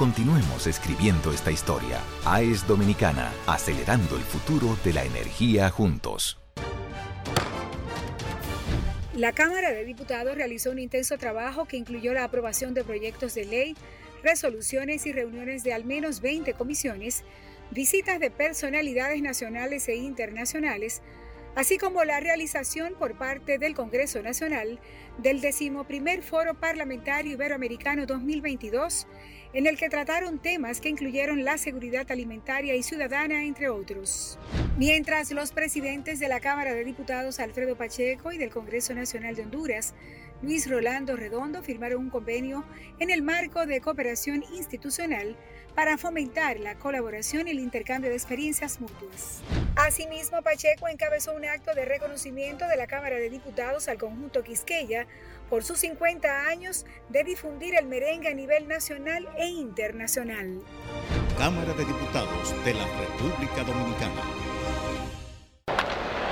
Continuemos escribiendo esta historia. AES Dominicana, acelerando el futuro de la energía juntos. La Cámara de Diputados realizó un intenso trabajo que incluyó la aprobación de proyectos de ley, resoluciones y reuniones de al menos 20 comisiones, visitas de personalidades nacionales e internacionales, así como la realización por parte del Congreso Nacional del decimoprimer Foro Parlamentario Iberoamericano 2022 en el que trataron temas que incluyeron la seguridad alimentaria y ciudadana, entre otros. Mientras los presidentes de la Cámara de Diputados Alfredo Pacheco y del Congreso Nacional de Honduras, Luis Rolando Redondo, firmaron un convenio en el marco de cooperación institucional para fomentar la colaboración y el intercambio de experiencias mutuas. Asimismo, Pacheco encabezó un acto de reconocimiento de la Cámara de Diputados al conjunto Quisqueya por sus 50 años de difundir el merengue a nivel nacional e internacional. Cámara de Diputados de la República Dominicana.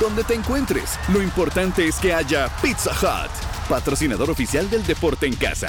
Donde te encuentres, lo importante es que haya Pizza Hut, patrocinador oficial del deporte en casa.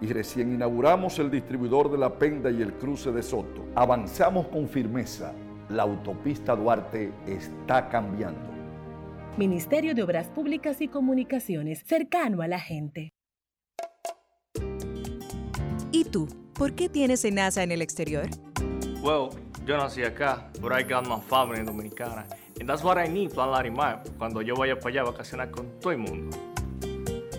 y recién inauguramos el distribuidor de La Penda y el cruce de Soto. Avanzamos con firmeza la autopista Duarte está cambiando. Ministerio de Obras Públicas y Comunicaciones, cercano a la gente. ¿Y tú? ¿Por qué tienes NASA en el exterior? Well, yo nací acá, but I got my family dominicana. And that's what I need, Plan Larimar, cuando yo vaya para allá a vacacionar con todo el mundo.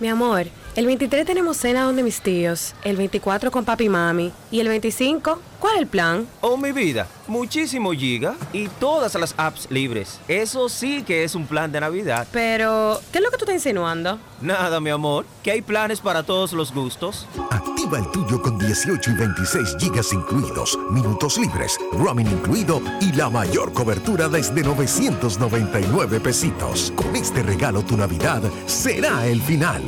Mi amor, el 23 tenemos cena donde mis tíos, el 24 con papi y mami y el 25, ¿cuál es el plan? Oh, mi vida, muchísimo giga y todas las apps libres. Eso sí que es un plan de Navidad. Pero, ¿qué es lo que tú estás insinuando? Nada, mi amor, que hay planes para todos los gustos. Activa el tuyo con 18 y 26 gigas incluidos, minutos libres, roaming incluido y la mayor cobertura desde 999 pesitos. Con este regalo tu Navidad será el final.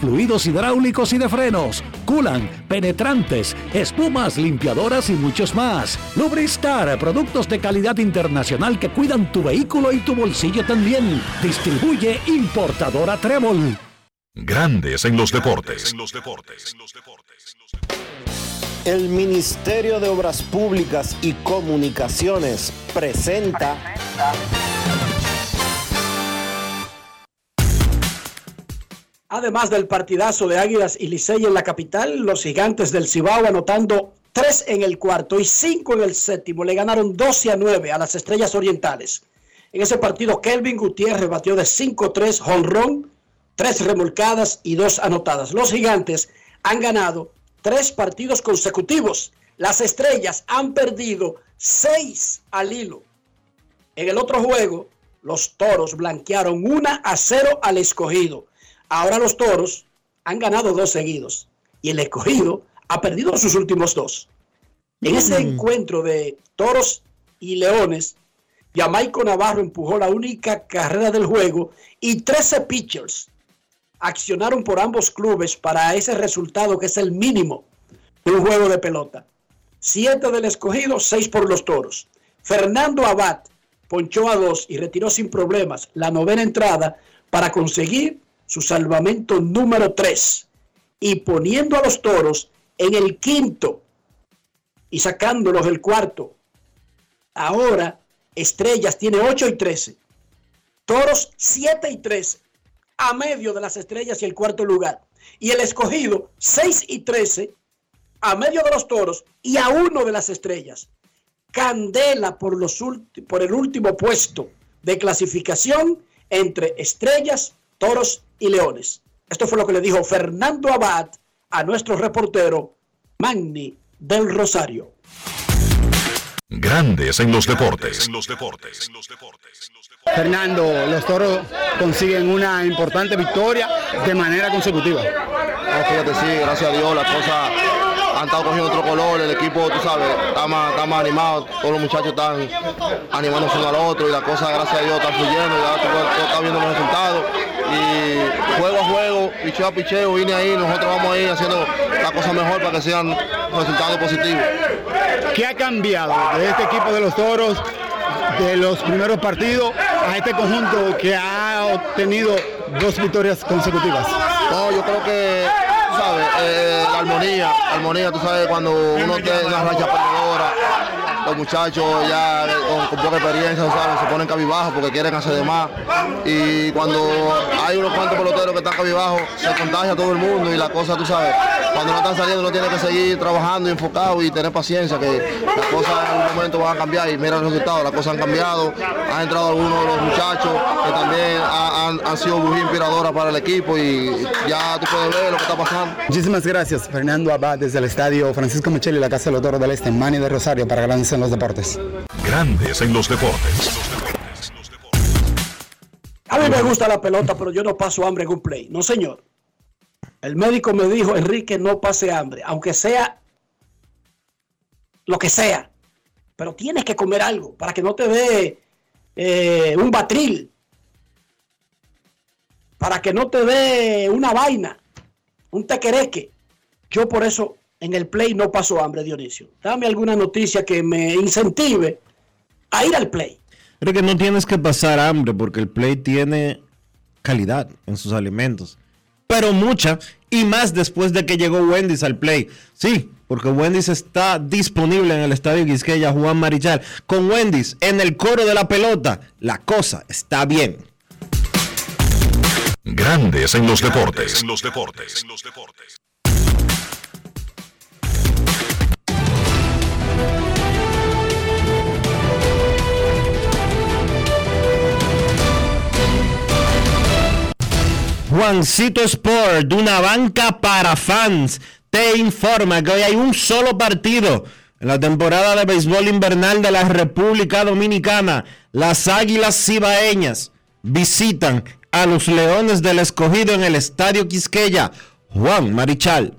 fluidos hidráulicos y de frenos, culan, penetrantes, espumas, limpiadoras y muchos más. Lubristar, productos de calidad internacional que cuidan tu vehículo y tu bolsillo también. Distribuye importadora Trébol. Grandes en los deportes. El Ministerio de Obras Públicas y Comunicaciones presenta. Además del partidazo de Águilas y Licey en la capital, los gigantes del Cibao anotando tres en el cuarto y cinco en el séptimo, le ganaron 12 a 9 a las Estrellas Orientales. En ese partido, Kelvin Gutiérrez batió de 5-3 jonrón, tres remolcadas y dos anotadas. Los gigantes han ganado tres partidos consecutivos. Las Estrellas han perdido seis al hilo. En el otro juego, los Toros blanquearon 1 a 0 al escogido. Ahora los toros han ganado dos seguidos y el escogido ha perdido sus últimos dos. En ese encuentro de toros y leones, Jamaico Navarro empujó la única carrera del juego y 13 pitchers accionaron por ambos clubes para ese resultado que es el mínimo de un juego de pelota. Siete del escogido, seis por los toros. Fernando Abad ponchó a dos y retiró sin problemas la novena entrada para conseguir su salvamento número 3 y poniendo a los toros en el quinto y sacándolos del cuarto. Ahora Estrellas tiene 8 y 13. Toros 7 y 13 a medio de las estrellas y el cuarto lugar. Y el escogido 6 y 13 a medio de los toros y a uno de las estrellas. Candela por, los por el último puesto de clasificación entre estrellas, toros y Leones. Esto fue lo que le dijo Fernando Abad a nuestro reportero Magni del Rosario. Grandes en los deportes. Fernando, los toros consiguen una importante victoria de manera consecutiva. fíjate, sí, gracias a Dios, las cosas han estado cogiendo otro color, el equipo, tú sabes, está más, está más animado, todos los muchachos están animándose uno al otro y la cosa, gracias a Dios, está fluyendo, ya tú, estás viendo los resultados y juego a juego, picheo a picheo, vine ahí, nosotros vamos a ir haciendo la cosa mejor para que sean resultados positivos. ¿Qué ha cambiado de este equipo de los toros de los primeros partidos a este conjunto que ha obtenido dos victorias consecutivas? No, yo creo que sabes, eh, la armonía, armonía, tú sabes, cuando uno tiene una racha perdedora, los muchachos ya con, poca experiencia, ¿sabes? se ponen cabizbajo porque quieren hacer de más. Y cuando hay unos cuantos peloteros que están cabizbajo, se contagia todo el mundo y la cosa, tú sabes, cuando no están saliendo uno tiene que seguir trabajando y enfocado y tener paciencia, que las cosas en algún momento van a cambiar y mira los resultados, las cosas han cambiado, han entrado algunos de los muchachos que también han, han sido muy inspiradoras para el equipo y ya tú puedes ver lo que está pasando. Muchísimas gracias, Fernando Abad, desde el estadio Francisco Micheli, la Casa de los Toros del Este, Mani de Rosario, para Grandes en los Deportes. Grandes en los Deportes. mí me gusta la pelota, pero yo no paso hambre en un play. No, señor. El médico me dijo, Enrique, no pase hambre, aunque sea lo que sea. Pero tienes que comer algo para que no te dé eh, un batril. Para que no te dé una vaina, un tequereque. Yo por eso en el play no paso hambre, Dionisio. Dame alguna noticia que me incentive a ir al play. Creo que no tienes que pasar hambre porque el play tiene calidad en sus alimentos. Pero mucha y más después de que llegó Wendy's al play. Sí, porque Wendy's está disponible en el Estadio Quisqueya Juan Marichal. Con Wendy's en el coro de la pelota, la cosa está bien. Grandes en los deportes. En los deportes. Juancito Sport, una banca para fans, te informa que hoy hay un solo partido en la temporada de béisbol invernal de la República Dominicana. Las Águilas Cibaeñas visitan a los Leones del Escogido en el Estadio Quisqueya. Juan Marichal.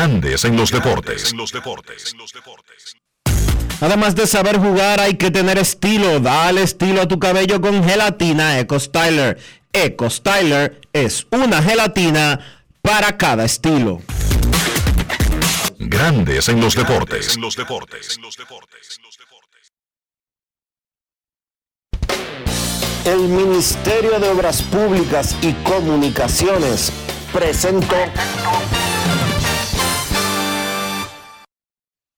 Grandes en los deportes. Además de saber jugar, hay que tener estilo. Dale estilo a tu cabello con gelatina Eco Styler. Eco Styler es una gelatina para cada estilo. Grandes en los deportes. El Ministerio de Obras Públicas y Comunicaciones presentó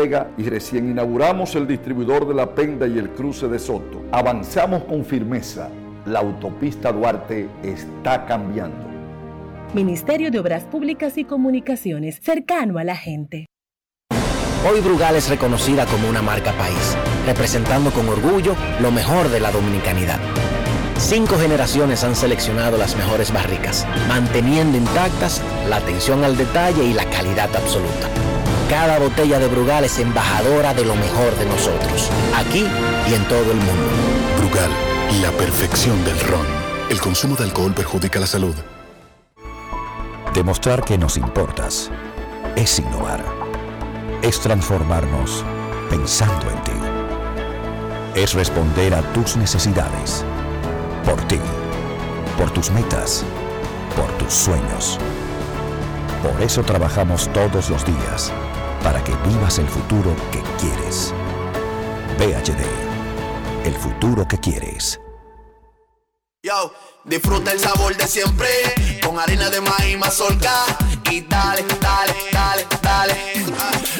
Vega y recién inauguramos el distribuidor de La Penda y el cruce de Soto. Avanzamos con firmeza. La autopista Duarte está cambiando. Ministerio de Obras Públicas y Comunicaciones, cercano a la gente. Hoy Brugal es reconocida como una marca país, representando con orgullo lo mejor de la dominicanidad. Cinco generaciones han seleccionado las mejores barricas, manteniendo intactas la atención al detalle y la calidad absoluta cada botella de Brugal es embajadora de lo mejor de nosotros, aquí y en todo el mundo. Brugal, la perfección del ron. El consumo de alcohol perjudica la salud. Demostrar que nos importas es innovar. Es transformarnos pensando en ti. Es responder a tus necesidades. Por ti. Por tus metas. Por tus sueños. Por eso trabajamos todos los días para que vivas el futuro que quieres. VHD, el futuro que quieres. Yo, disfruta el sabor de siempre, con harina de maíz mazorca y dale, dale, dale, dale.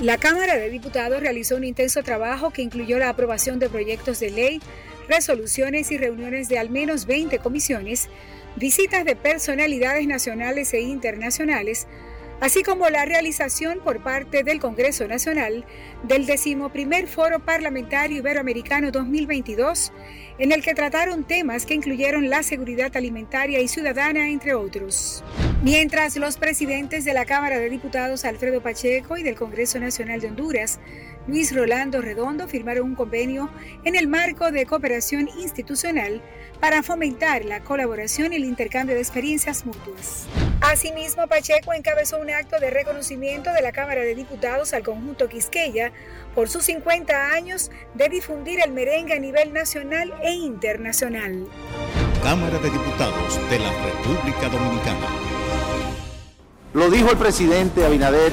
La Cámara de Diputados realizó un intenso trabajo que incluyó la aprobación de proyectos de ley, resoluciones y reuniones de al menos 20 comisiones visitas de personalidades nacionales e internacionales, así como la realización por parte del Congreso Nacional del decimoprimer Foro Parlamentario Iberoamericano 2022, en el que trataron temas que incluyeron la seguridad alimentaria y ciudadana, entre otros. Mientras los presidentes de la Cámara de Diputados Alfredo Pacheco y del Congreso Nacional de Honduras Luis Rolando Redondo firmaron un convenio en el marco de cooperación institucional para fomentar la colaboración y el intercambio de experiencias mutuas. Asimismo, Pacheco encabezó un acto de reconocimiento de la Cámara de Diputados al conjunto Quisqueya por sus 50 años de difundir el merengue a nivel nacional e internacional. Cámara de Diputados de la República Dominicana. Lo dijo el presidente Abinader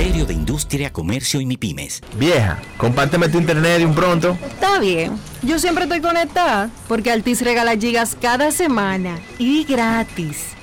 Ministerio de Industria, Comercio y MIPIMES. Vieja, compárteme tu internet de un pronto. Está bien. Yo siempre estoy conectada porque Altis regala gigas cada semana y gratis.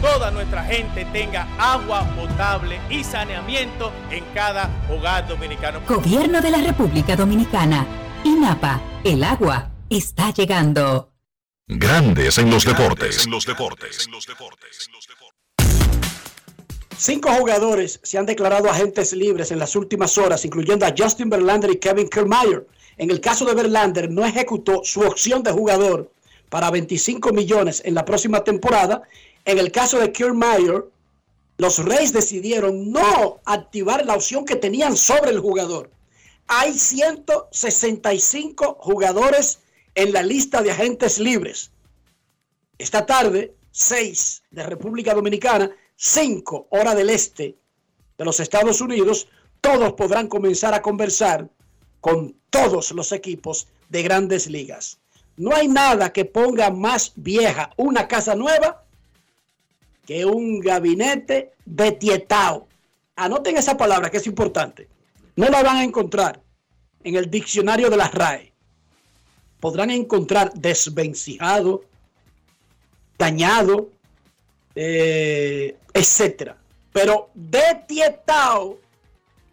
toda nuestra gente tenga agua potable y saneamiento en cada hogar dominicano. Gobierno de la República Dominicana. INAPA. El agua está llegando. Grandes en los deportes. En los deportes. Cinco jugadores se han declarado agentes libres en las últimas horas, incluyendo a Justin Verlander y Kevin Kiermaier. En el caso de Verlander, no ejecutó su opción de jugador para 25 millones en la próxima temporada. En el caso de Kiermaier, los Reyes decidieron no activar la opción que tenían sobre el jugador. Hay 165 jugadores en la lista de agentes libres. Esta tarde, 6 de República Dominicana, 5 hora del este de los Estados Unidos, todos podrán comenzar a conversar con todos los equipos de grandes ligas. No hay nada que ponga más vieja una casa nueva que un gabinete de tietao. Anoten esa palabra que es importante. No la van a encontrar en el diccionario de las RAE. Podrán encontrar desvencijado, dañado, eh, etcétera. Pero de tietao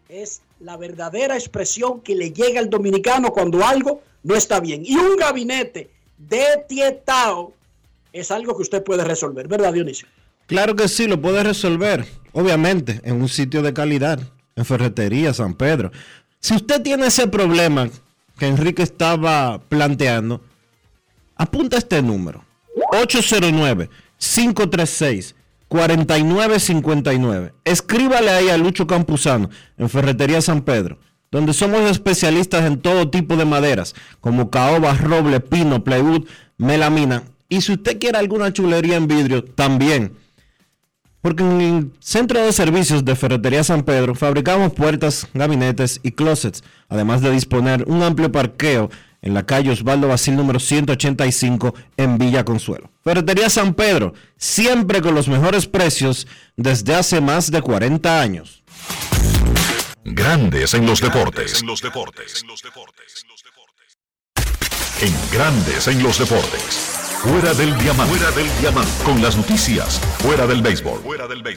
es la verdadera expresión que le llega al dominicano cuando algo no está bien. Y un gabinete de tietao es algo que usted puede resolver, ¿verdad, Dionisio? Claro que sí, lo puede resolver. Obviamente, en un sitio de calidad, en Ferretería San Pedro. Si usted tiene ese problema que Enrique estaba planteando, apunta este número. 809 536 4959. Escríbale ahí a Lucho Campuzano en Ferretería San Pedro, donde somos especialistas en todo tipo de maderas, como caoba, roble, pino, plywood, melamina. Y si usted quiere alguna chulería en vidrio, también. Porque en el centro de servicios de Ferretería San Pedro fabricamos puertas, gabinetes y closets, además de disponer un amplio parqueo en la calle Osvaldo Basil número 185 en Villa Consuelo. Ferretería San Pedro, siempre con los mejores precios desde hace más de 40 años. Grandes en los deportes. En los deportes. En Grandes en los deportes. Fuera del diamante. Fuera del diamante. Con las noticias. Fuera del béisbol.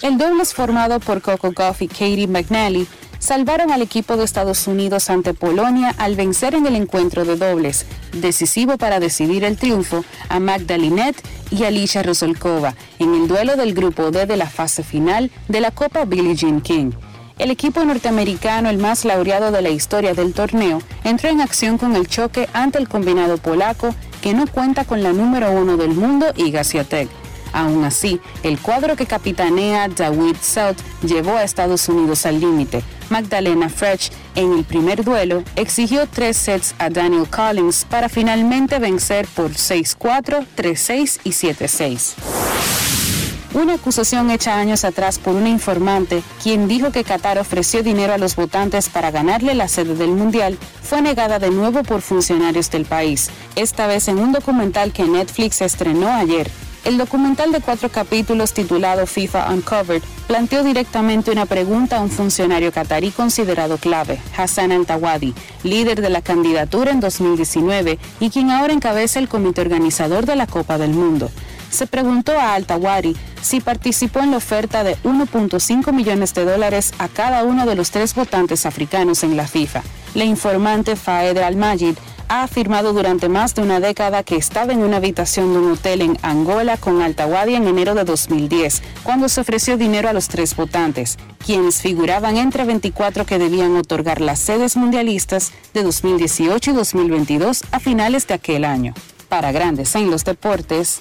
El dobles formado por Coco Goff y Katie McNally salvaron al equipo de Estados Unidos ante Polonia al vencer en el encuentro de dobles, decisivo para decidir el triunfo, a Magdalinet y Alicia Rosolkova en el duelo del grupo D de la fase final de la Copa Billie Jean King. El equipo norteamericano, el más laureado de la historia del torneo, entró en acción con el choque ante el combinado polaco que no cuenta con la número uno del mundo, Iga Swiatek. Aún así, el cuadro que capitanea David South llevó a Estados Unidos al límite. Magdalena Frech, en el primer duelo, exigió tres sets a Daniel Collins para finalmente vencer por 6-4, 3-6 y 7-6. Una acusación hecha años atrás por un informante, quien dijo que Qatar ofreció dinero a los votantes para ganarle la sede del Mundial, fue negada de nuevo por funcionarios del país, esta vez en un documental que Netflix estrenó ayer. El documental de cuatro capítulos titulado FIFA Uncovered planteó directamente una pregunta a un funcionario catarí considerado clave, Hassan Al-Tawadi, líder de la candidatura en 2019 y quien ahora encabeza el comité organizador de la Copa del Mundo. Se preguntó a Al-Tawadi si participó en la oferta de 1.5 millones de dólares a cada uno de los tres votantes africanos en la FIFA. La informante Faed Al-Majid ha afirmado durante más de una década que estaba en una habitación de un hotel en Angola con Altawadi en enero de 2010, cuando se ofreció dinero a los tres votantes, quienes figuraban entre 24 que debían otorgar las sedes mundialistas de 2018 y 2022 a finales de aquel año. Para Grandes en los Deportes,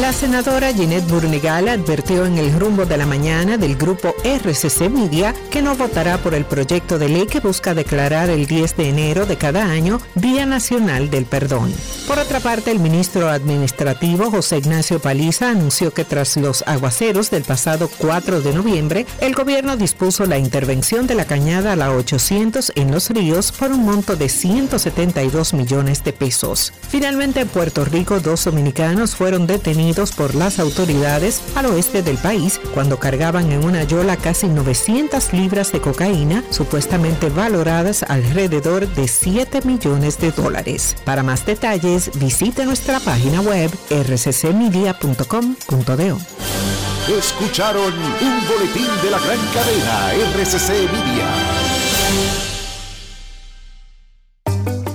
La senadora Ginette Burnigal advirtió en el rumbo de la mañana del grupo RCC Media que no votará por el proyecto de ley que busca declarar el 10 de enero de cada año Día Nacional del Perdón. Por otra parte, el ministro administrativo José Ignacio Paliza anunció que tras los aguaceros del pasado 4 de noviembre, el gobierno dispuso la intervención de la cañada a la 800 en los ríos por un monto de 172 millones de pesos. Finalmente, en Puerto Rico, dos dominicanos fueron detenidos por las autoridades al oeste del país cuando cargaban en una yola casi 900 libras de cocaína, supuestamente valoradas alrededor de 7 millones de dólares. Para más detalles, visite nuestra página web rccmedia.com.do. Escucharon un boletín de la gran cadena RCC Media.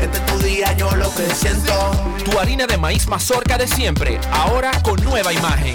Este es tu día, yo lo que siento. Tu harina de maíz mazorca de siempre, ahora con nueva imagen.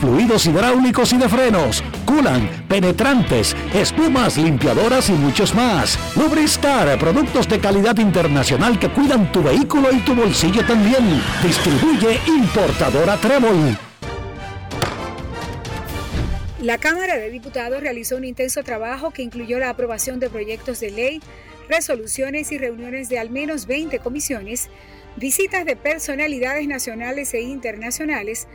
fluidos hidráulicos y de frenos, culan, penetrantes, espumas, limpiadoras y muchos más. Lubristar, productos de calidad internacional que cuidan tu vehículo y tu bolsillo también. Distribuye importadora Trébol. La Cámara de Diputados realizó un intenso trabajo que incluyó la aprobación de proyectos de ley, resoluciones y reuniones de al menos 20 comisiones, visitas de personalidades nacionales e internacionales,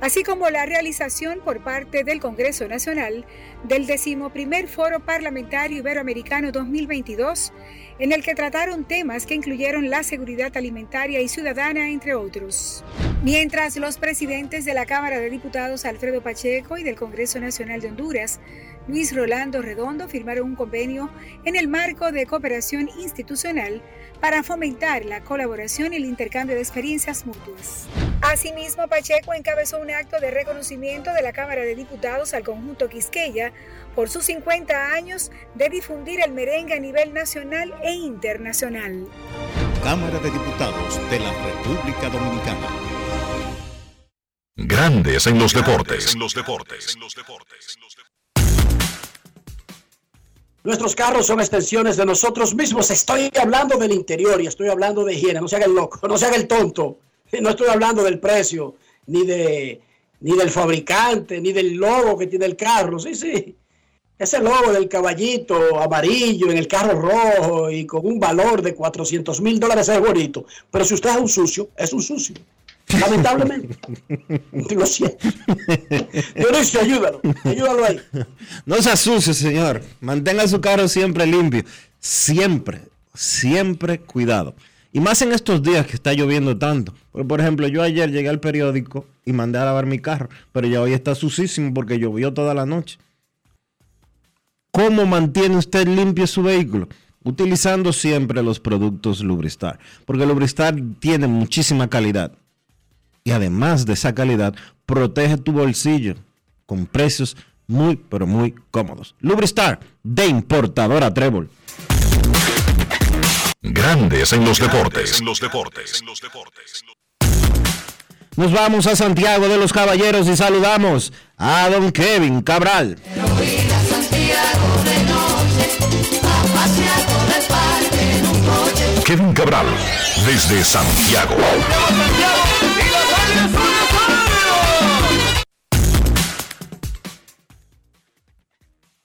así como la realización por parte del Congreso Nacional del decimoprimer Foro Parlamentario Iberoamericano 2022, en el que trataron temas que incluyeron la seguridad alimentaria y ciudadana, entre otros. Mientras los presidentes de la Cámara de Diputados Alfredo Pacheco y del Congreso Nacional de Honduras Luis Rolando Redondo firmaron un convenio en el marco de cooperación institucional para fomentar la colaboración y el intercambio de experiencias mutuas. Asimismo, Pacheco encabezó un acto de reconocimiento de la Cámara de Diputados al conjunto Quisqueya por sus 50 años de difundir el merengue a nivel nacional e internacional. Cámara de Diputados de la República Dominicana. Grandes en los deportes. En los deportes. Nuestros carros son extensiones de nosotros mismos. Estoy hablando del interior y estoy hablando de higiene. No se haga el loco, no se haga el tonto. No estoy hablando del precio, ni, de, ni del fabricante, ni del logo que tiene el carro. Sí, sí. Ese logo del caballito amarillo en el carro rojo y con un valor de 400 mil dólares es bonito. Pero si usted es un sucio, es un sucio. Lamentablemente. Lo siento. Dionisio, ayúdalo. Ayúdalo ahí. No se asuste, señor. Mantenga su carro siempre limpio. Siempre, siempre cuidado. Y más en estos días que está lloviendo tanto. Por, por ejemplo, yo ayer llegué al periódico y mandé a lavar mi carro, pero ya hoy está sucísimo porque llovió toda la noche. ¿Cómo mantiene usted limpio su vehículo? Utilizando siempre los productos Lubristar, porque Lubristar tiene muchísima calidad y además de esa calidad, protege tu bolsillo con precios muy, pero muy cómodos. Lubristar de importadora Trébol. Grandes en los deportes. En los deportes. Nos vamos a Santiago de los Caballeros y saludamos a don Kevin Cabral. Kevin Cabral, desde Santiago.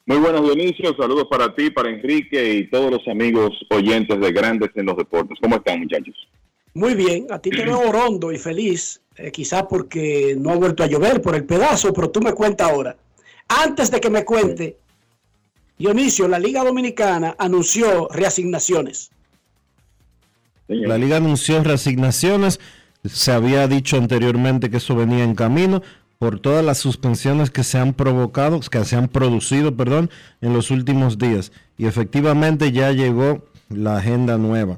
Muy buenos Dionisio, saludos para ti, para Enrique y todos los amigos oyentes de Grandes en los Deportes. ¿Cómo están muchachos? Muy bien, a ti te veo orondo y feliz, eh, quizás porque no ha vuelto a llover por el pedazo, pero tú me cuentas ahora. Antes de que me cuente, Dionisio, la Liga Dominicana anunció reasignaciones. La liga anunció reasignaciones. Se había dicho anteriormente que eso venía en camino por todas las suspensiones que se han provocado, que se han producido, perdón, en los últimos días. Y efectivamente ya llegó la agenda nueva.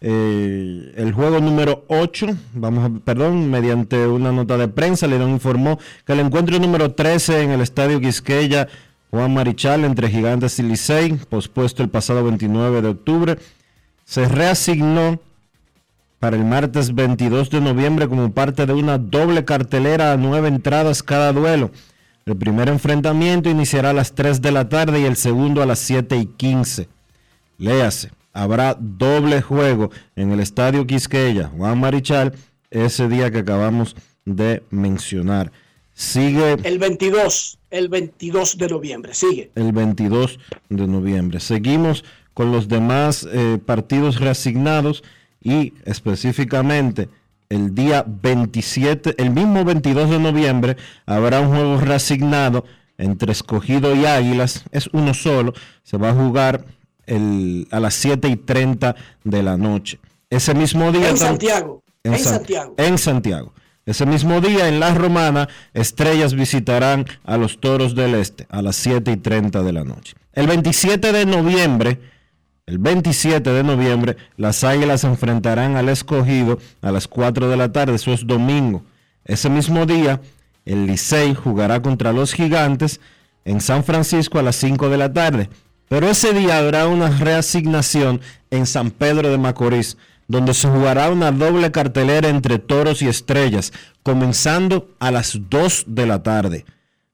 Eh, el juego número 8, vamos a, perdón, mediante una nota de prensa, le informó que el encuentro número 13 en el estadio Quisqueya Juan Marichal entre Gigantes y Licey, pospuesto el pasado 29 de octubre, se reasignó para el martes 22 de noviembre como parte de una doble cartelera a nueve entradas cada duelo. El primer enfrentamiento iniciará a las 3 de la tarde y el segundo a las 7 y 15. Léase, habrá doble juego en el Estadio Quisqueya, Juan Marichal, ese día que acabamos de mencionar. Sigue. El 22, el 22 de noviembre, sigue. El 22 de noviembre. Seguimos con los demás eh, partidos reasignados y específicamente el día 27, el mismo 22 de noviembre, habrá un juego reasignado entre Escogido y Águilas, es uno solo, se va a jugar el, a las 7 y 30 de la noche. Ese mismo día... En Santiago. En, Santiago. En Santiago. Ese mismo día en La Romana, Estrellas visitarán a los Toros del Este a las 7 y 30 de la noche. El 27 de noviembre, el 27 de noviembre, las Águilas se enfrentarán al escogido a las 4 de la tarde, eso es domingo. Ese mismo día, el Licey jugará contra los Gigantes en San Francisco a las 5 de la tarde. Pero ese día habrá una reasignación en San Pedro de Macorís, donde se jugará una doble cartelera entre toros y estrellas, comenzando a las 2 de la tarde.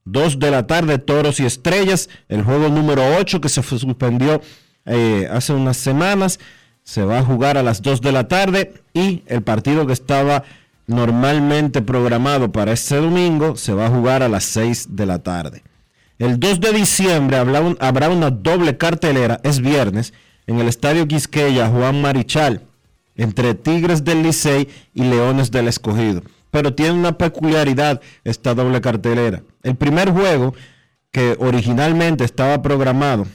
2 de la tarde, toros y estrellas, el juego número 8 que se suspendió eh, hace unas semanas, se va a jugar a las 2 de la tarde y el partido que estaba normalmente programado para este domingo se va a jugar a las 6 de la tarde. El 2 de diciembre habrá, una doble cartelera, es viernes, en el Estadio Quisqueya Juan Marichal, entre Tigres del Licey y Leones del Escogido. Pero tiene una peculiaridad esta doble cartelera. El primer juego, que originalmente estaba programado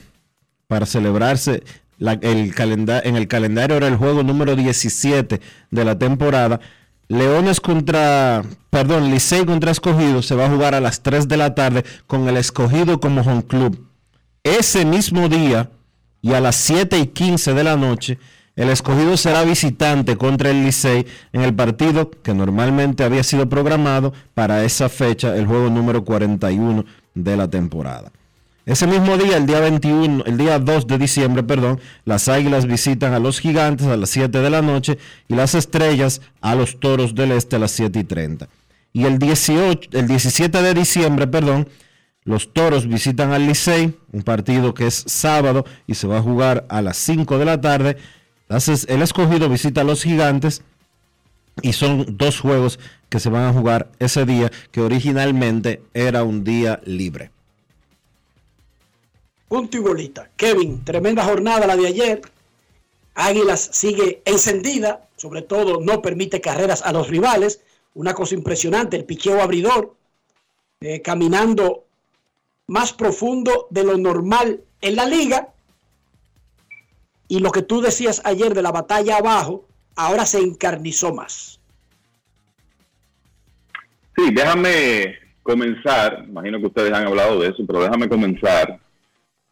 para celebrarse el en el calendario, era el juego número 17 de la temporada, Leones contra, perdón, Licey contra Escogido se va a jugar a las 3 de la tarde con el Escogido como home club. Ese mismo día y a las 7 y 15 de la noche, el Escogido será visitante contra el Licey en el partido que normalmente había sido programado para esa fecha, el juego número 41 de la temporada. Ese mismo día, el día 21, el día 2 de diciembre, perdón, las Águilas visitan a los Gigantes a las 7 de la noche y las Estrellas a los Toros del Este a las 7 y 30. Y el, 18, el 17 de diciembre, perdón, los Toros visitan al Licey, un partido que es sábado y se va a jugar a las 5 de la tarde. El escogido visita a los Gigantes y son dos juegos que se van a jugar ese día, que originalmente era un día libre. Punto y bolita. Kevin, tremenda jornada la de ayer. Águilas sigue encendida, sobre todo no permite carreras a los rivales. Una cosa impresionante, el picheo abridor, eh, caminando más profundo de lo normal en la liga. Y lo que tú decías ayer de la batalla abajo, ahora se encarnizó más. Sí, déjame comenzar, imagino que ustedes han hablado de eso, pero déjame comenzar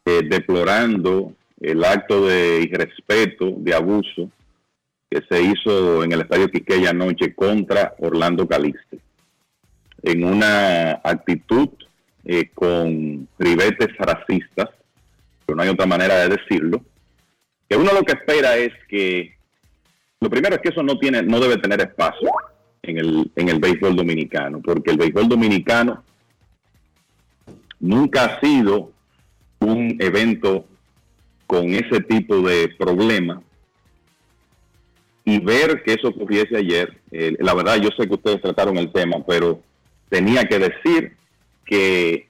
eh, deplorando el acto de irrespeto, de abuso que se hizo en el Estadio Quiqueya anoche contra Orlando Calixte. En una actitud eh, con ribetes racistas, pero no hay otra manera de decirlo, que uno lo que espera es que, lo primero es que eso no, tiene, no debe tener espacio en el, en el béisbol dominicano, porque el béisbol dominicano nunca ha sido un evento con ese tipo de problema y ver que eso ocurriese ayer, eh, la verdad yo sé que ustedes trataron el tema, pero tenía que decir que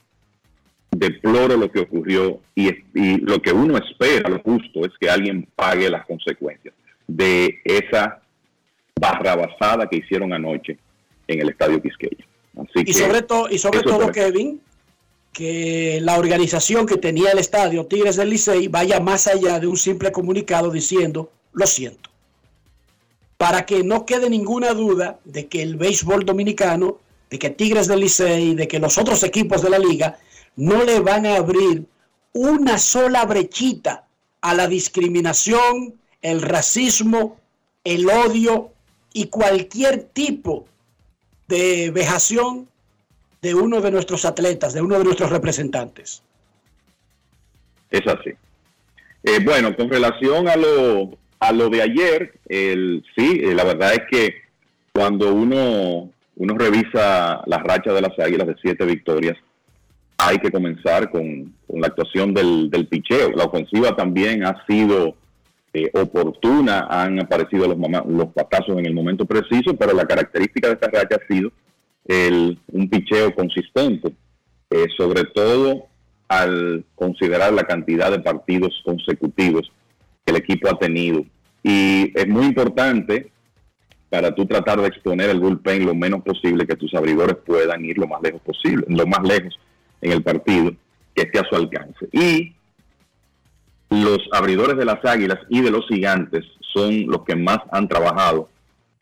deploro lo que ocurrió y, y lo que uno espera, lo justo, es que alguien pague las consecuencias de esa barra basada que hicieron anoche en el Estadio Quisqueya. Así y, sobre todo, y sobre todo, Kevin, que la organización que tenía el estadio Tigres del Licey vaya más allá de un simple comunicado diciendo lo siento. Para que no quede ninguna duda de que el béisbol dominicano, de que Tigres del Licey, de que los otros equipos de la liga no le van a abrir una sola brechita a la discriminación, el racismo, el odio y cualquier tipo de vejación de uno de nuestros atletas, de uno de nuestros representantes. Es así. Eh, bueno, con relación a lo, a lo de ayer, el, sí, eh, la verdad es que cuando uno, uno revisa la racha de las águilas de siete victorias, hay que comenzar con, la actuación del, del, picheo. La ofensiva también ha sido eh, oportuna, han aparecido los, los patazos en el momento preciso, pero la característica de esta racha ha sido el, un picheo consistente, eh, sobre todo al considerar la cantidad de partidos consecutivos que el equipo ha tenido. Y es muy importante para tú tratar de exponer el bullpen lo menos posible, que tus abridores puedan ir lo más lejos posible, lo más lejos en el partido que esté a su alcance. Y los abridores de las águilas y de los gigantes son los que más han trabajado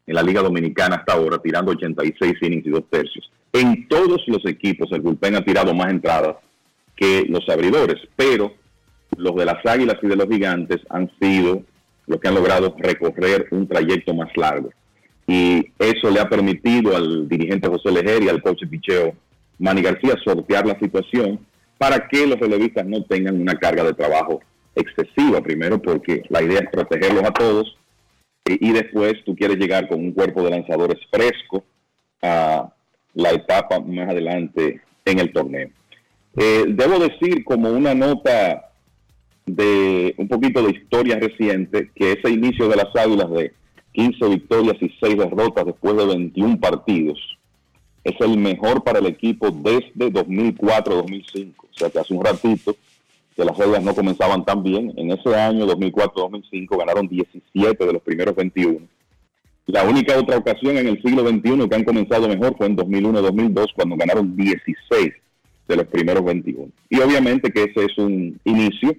en la Liga Dominicana hasta ahora, tirando 86 innings y dos tercios. En todos los equipos el bullpen ha tirado más entradas que los abridores, pero los de las Águilas y de los Gigantes han sido los que han logrado recorrer un trayecto más largo. Y eso le ha permitido al dirigente José Lejer y al coach de picheo Manny García sortear la situación para que los relevistas no tengan una carga de trabajo excesiva. Primero porque la idea es protegerlos a todos y, y después tú quieres llegar con un cuerpo de lanzadores fresco a la etapa más adelante en el torneo. Eh, debo decir como una nota de un poquito de historia reciente que ese inicio de las Águilas de 15 victorias y 6 derrotas después de 21 partidos es el mejor para el equipo desde 2004-2005. O sea que hace un ratito que las Águilas no comenzaban tan bien. En ese año 2004-2005 ganaron 17 de los primeros 21. La única otra ocasión en el siglo XXI que han comenzado mejor fue en 2001-2002 cuando ganaron 16 de los primeros 21. Y obviamente que ese es un inicio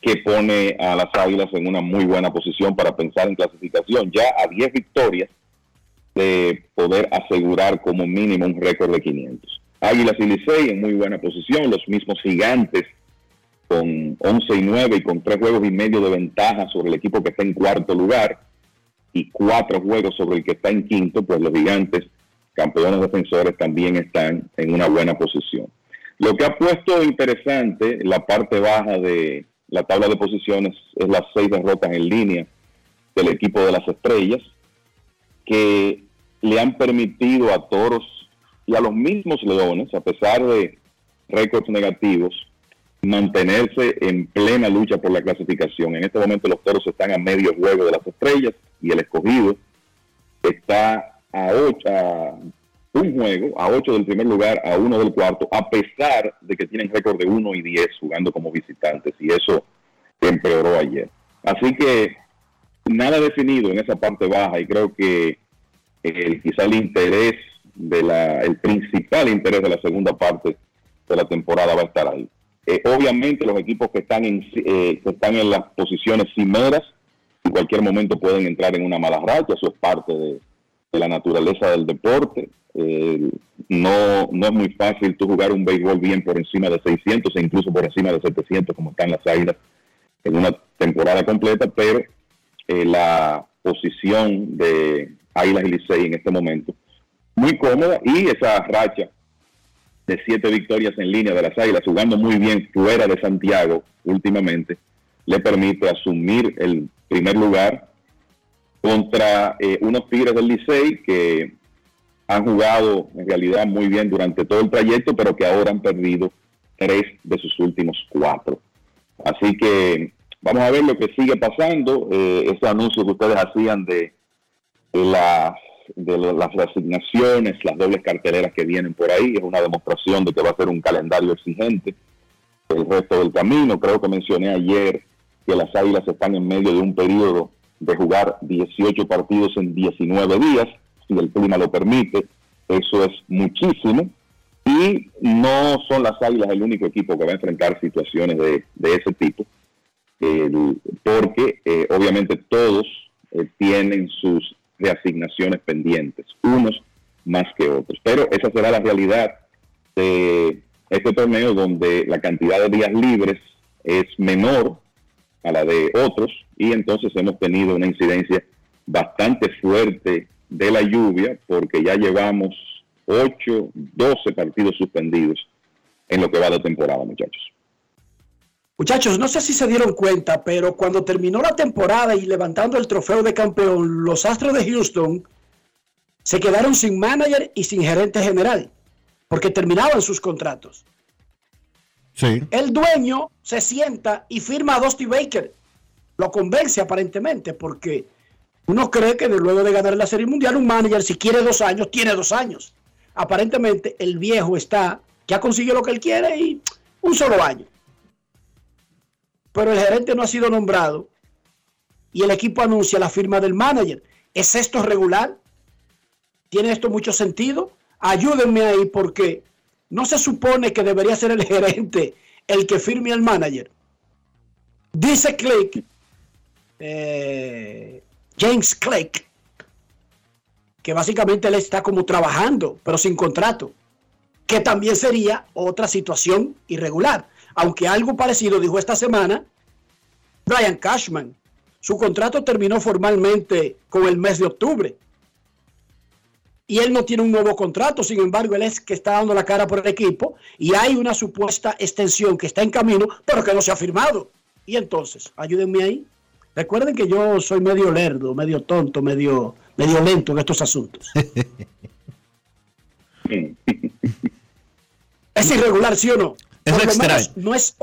que pone a las Águilas en una muy buena posición para pensar en clasificación. Ya a 10 victorias de poder asegurar como mínimo un récord de 500. Águilas y Licey en muy buena posición, los mismos gigantes con 11 y 9 y con 3 juegos y medio de ventaja sobre el equipo que está en cuarto lugar y 4 juegos sobre el que está en quinto, pues los gigantes, campeones defensores, también están en una buena posición. Lo que ha puesto interesante la parte baja de la tabla de posiciones es las seis derrotas en línea del equipo de las estrellas, que le han permitido a toros y a los mismos leones, a pesar de récords negativos, mantenerse en plena lucha por la clasificación. En este momento los toros están a medio juego de las estrellas y el escogido está a, ocho, a un juego, a ocho del primer lugar, a uno del cuarto, a pesar de que tienen récord de 1 y 10 jugando como visitantes, y eso empeoró ayer. Así que nada definido en esa parte baja, y creo que el, quizá el interés de la, el principal interés de la segunda parte de la temporada va a estar ahí. Eh, obviamente los equipos que están en eh, que están en las posiciones cimeras en cualquier momento pueden entrar en una mala racha, eso es parte de, la naturaleza del deporte. Eh, no, no es muy fácil tú jugar un béisbol bien por encima de 600 e incluso por encima de 700 como están las águilas en una temporada completa, pero eh, la posición de Águilas y Licey en este momento muy cómoda y esa racha de siete victorias en línea de las Águilas jugando muy bien fuera de Santiago últimamente le permite asumir el primer lugar contra eh, unos Tigres del Licey que han jugado en realidad muy bien durante todo el trayecto, pero que ahora han perdido tres de sus últimos cuatro. Así que vamos a ver lo que sigue pasando. Eh, ese anuncio que ustedes hacían de, de, las, de las reasignaciones, las dobles carteleras que vienen por ahí, es una demostración de que va a ser un calendario exigente el resto del camino. Creo que mencioné ayer que las Águilas están en medio de un periodo de jugar 18 partidos en 19 días, si el clima lo permite, eso es muchísimo. Y no son las Águilas el único equipo que va a enfrentar situaciones de, de ese tipo, porque eh, obviamente todos eh, tienen sus reasignaciones pendientes, unos más que otros. Pero esa será la realidad de este torneo donde la cantidad de días libres es menor a la de otros y entonces hemos tenido una incidencia bastante fuerte de la lluvia porque ya llevamos 8, 12 partidos suspendidos en lo que va de temporada, muchachos. Muchachos, no sé si se dieron cuenta, pero cuando terminó la temporada y levantando el trofeo de campeón, los Astros de Houston se quedaron sin manager y sin gerente general, porque terminaban sus contratos. Sí. El dueño se sienta y firma a Dusty Baker. Lo convence aparentemente, porque uno cree que luego de ganar la Serie Mundial, un manager, si quiere dos años, tiene dos años. Aparentemente, el viejo está, ya consiguió lo que él quiere y un solo año. Pero el gerente no ha sido nombrado y el equipo anuncia la firma del manager. ¿Es esto regular? ¿Tiene esto mucho sentido? Ayúdenme ahí porque no se supone que debería ser el gerente el que firme al manager. Dice Click, eh, James Click, que básicamente él está como trabajando, pero sin contrato, que también sería otra situación irregular. Aunque algo parecido dijo esta semana Brian Cashman. Su contrato terminó formalmente con el mes de octubre. Y él no tiene un nuevo contrato, sin embargo, él es que está dando la cara por el equipo y hay una supuesta extensión que está en camino, pero que no se ha firmado. Y entonces, ayúdenme ahí. Recuerden que yo soy medio lerdo, medio tonto, medio, medio lento en estos asuntos. ¿Es irregular, sí o no? Es extraño. No es,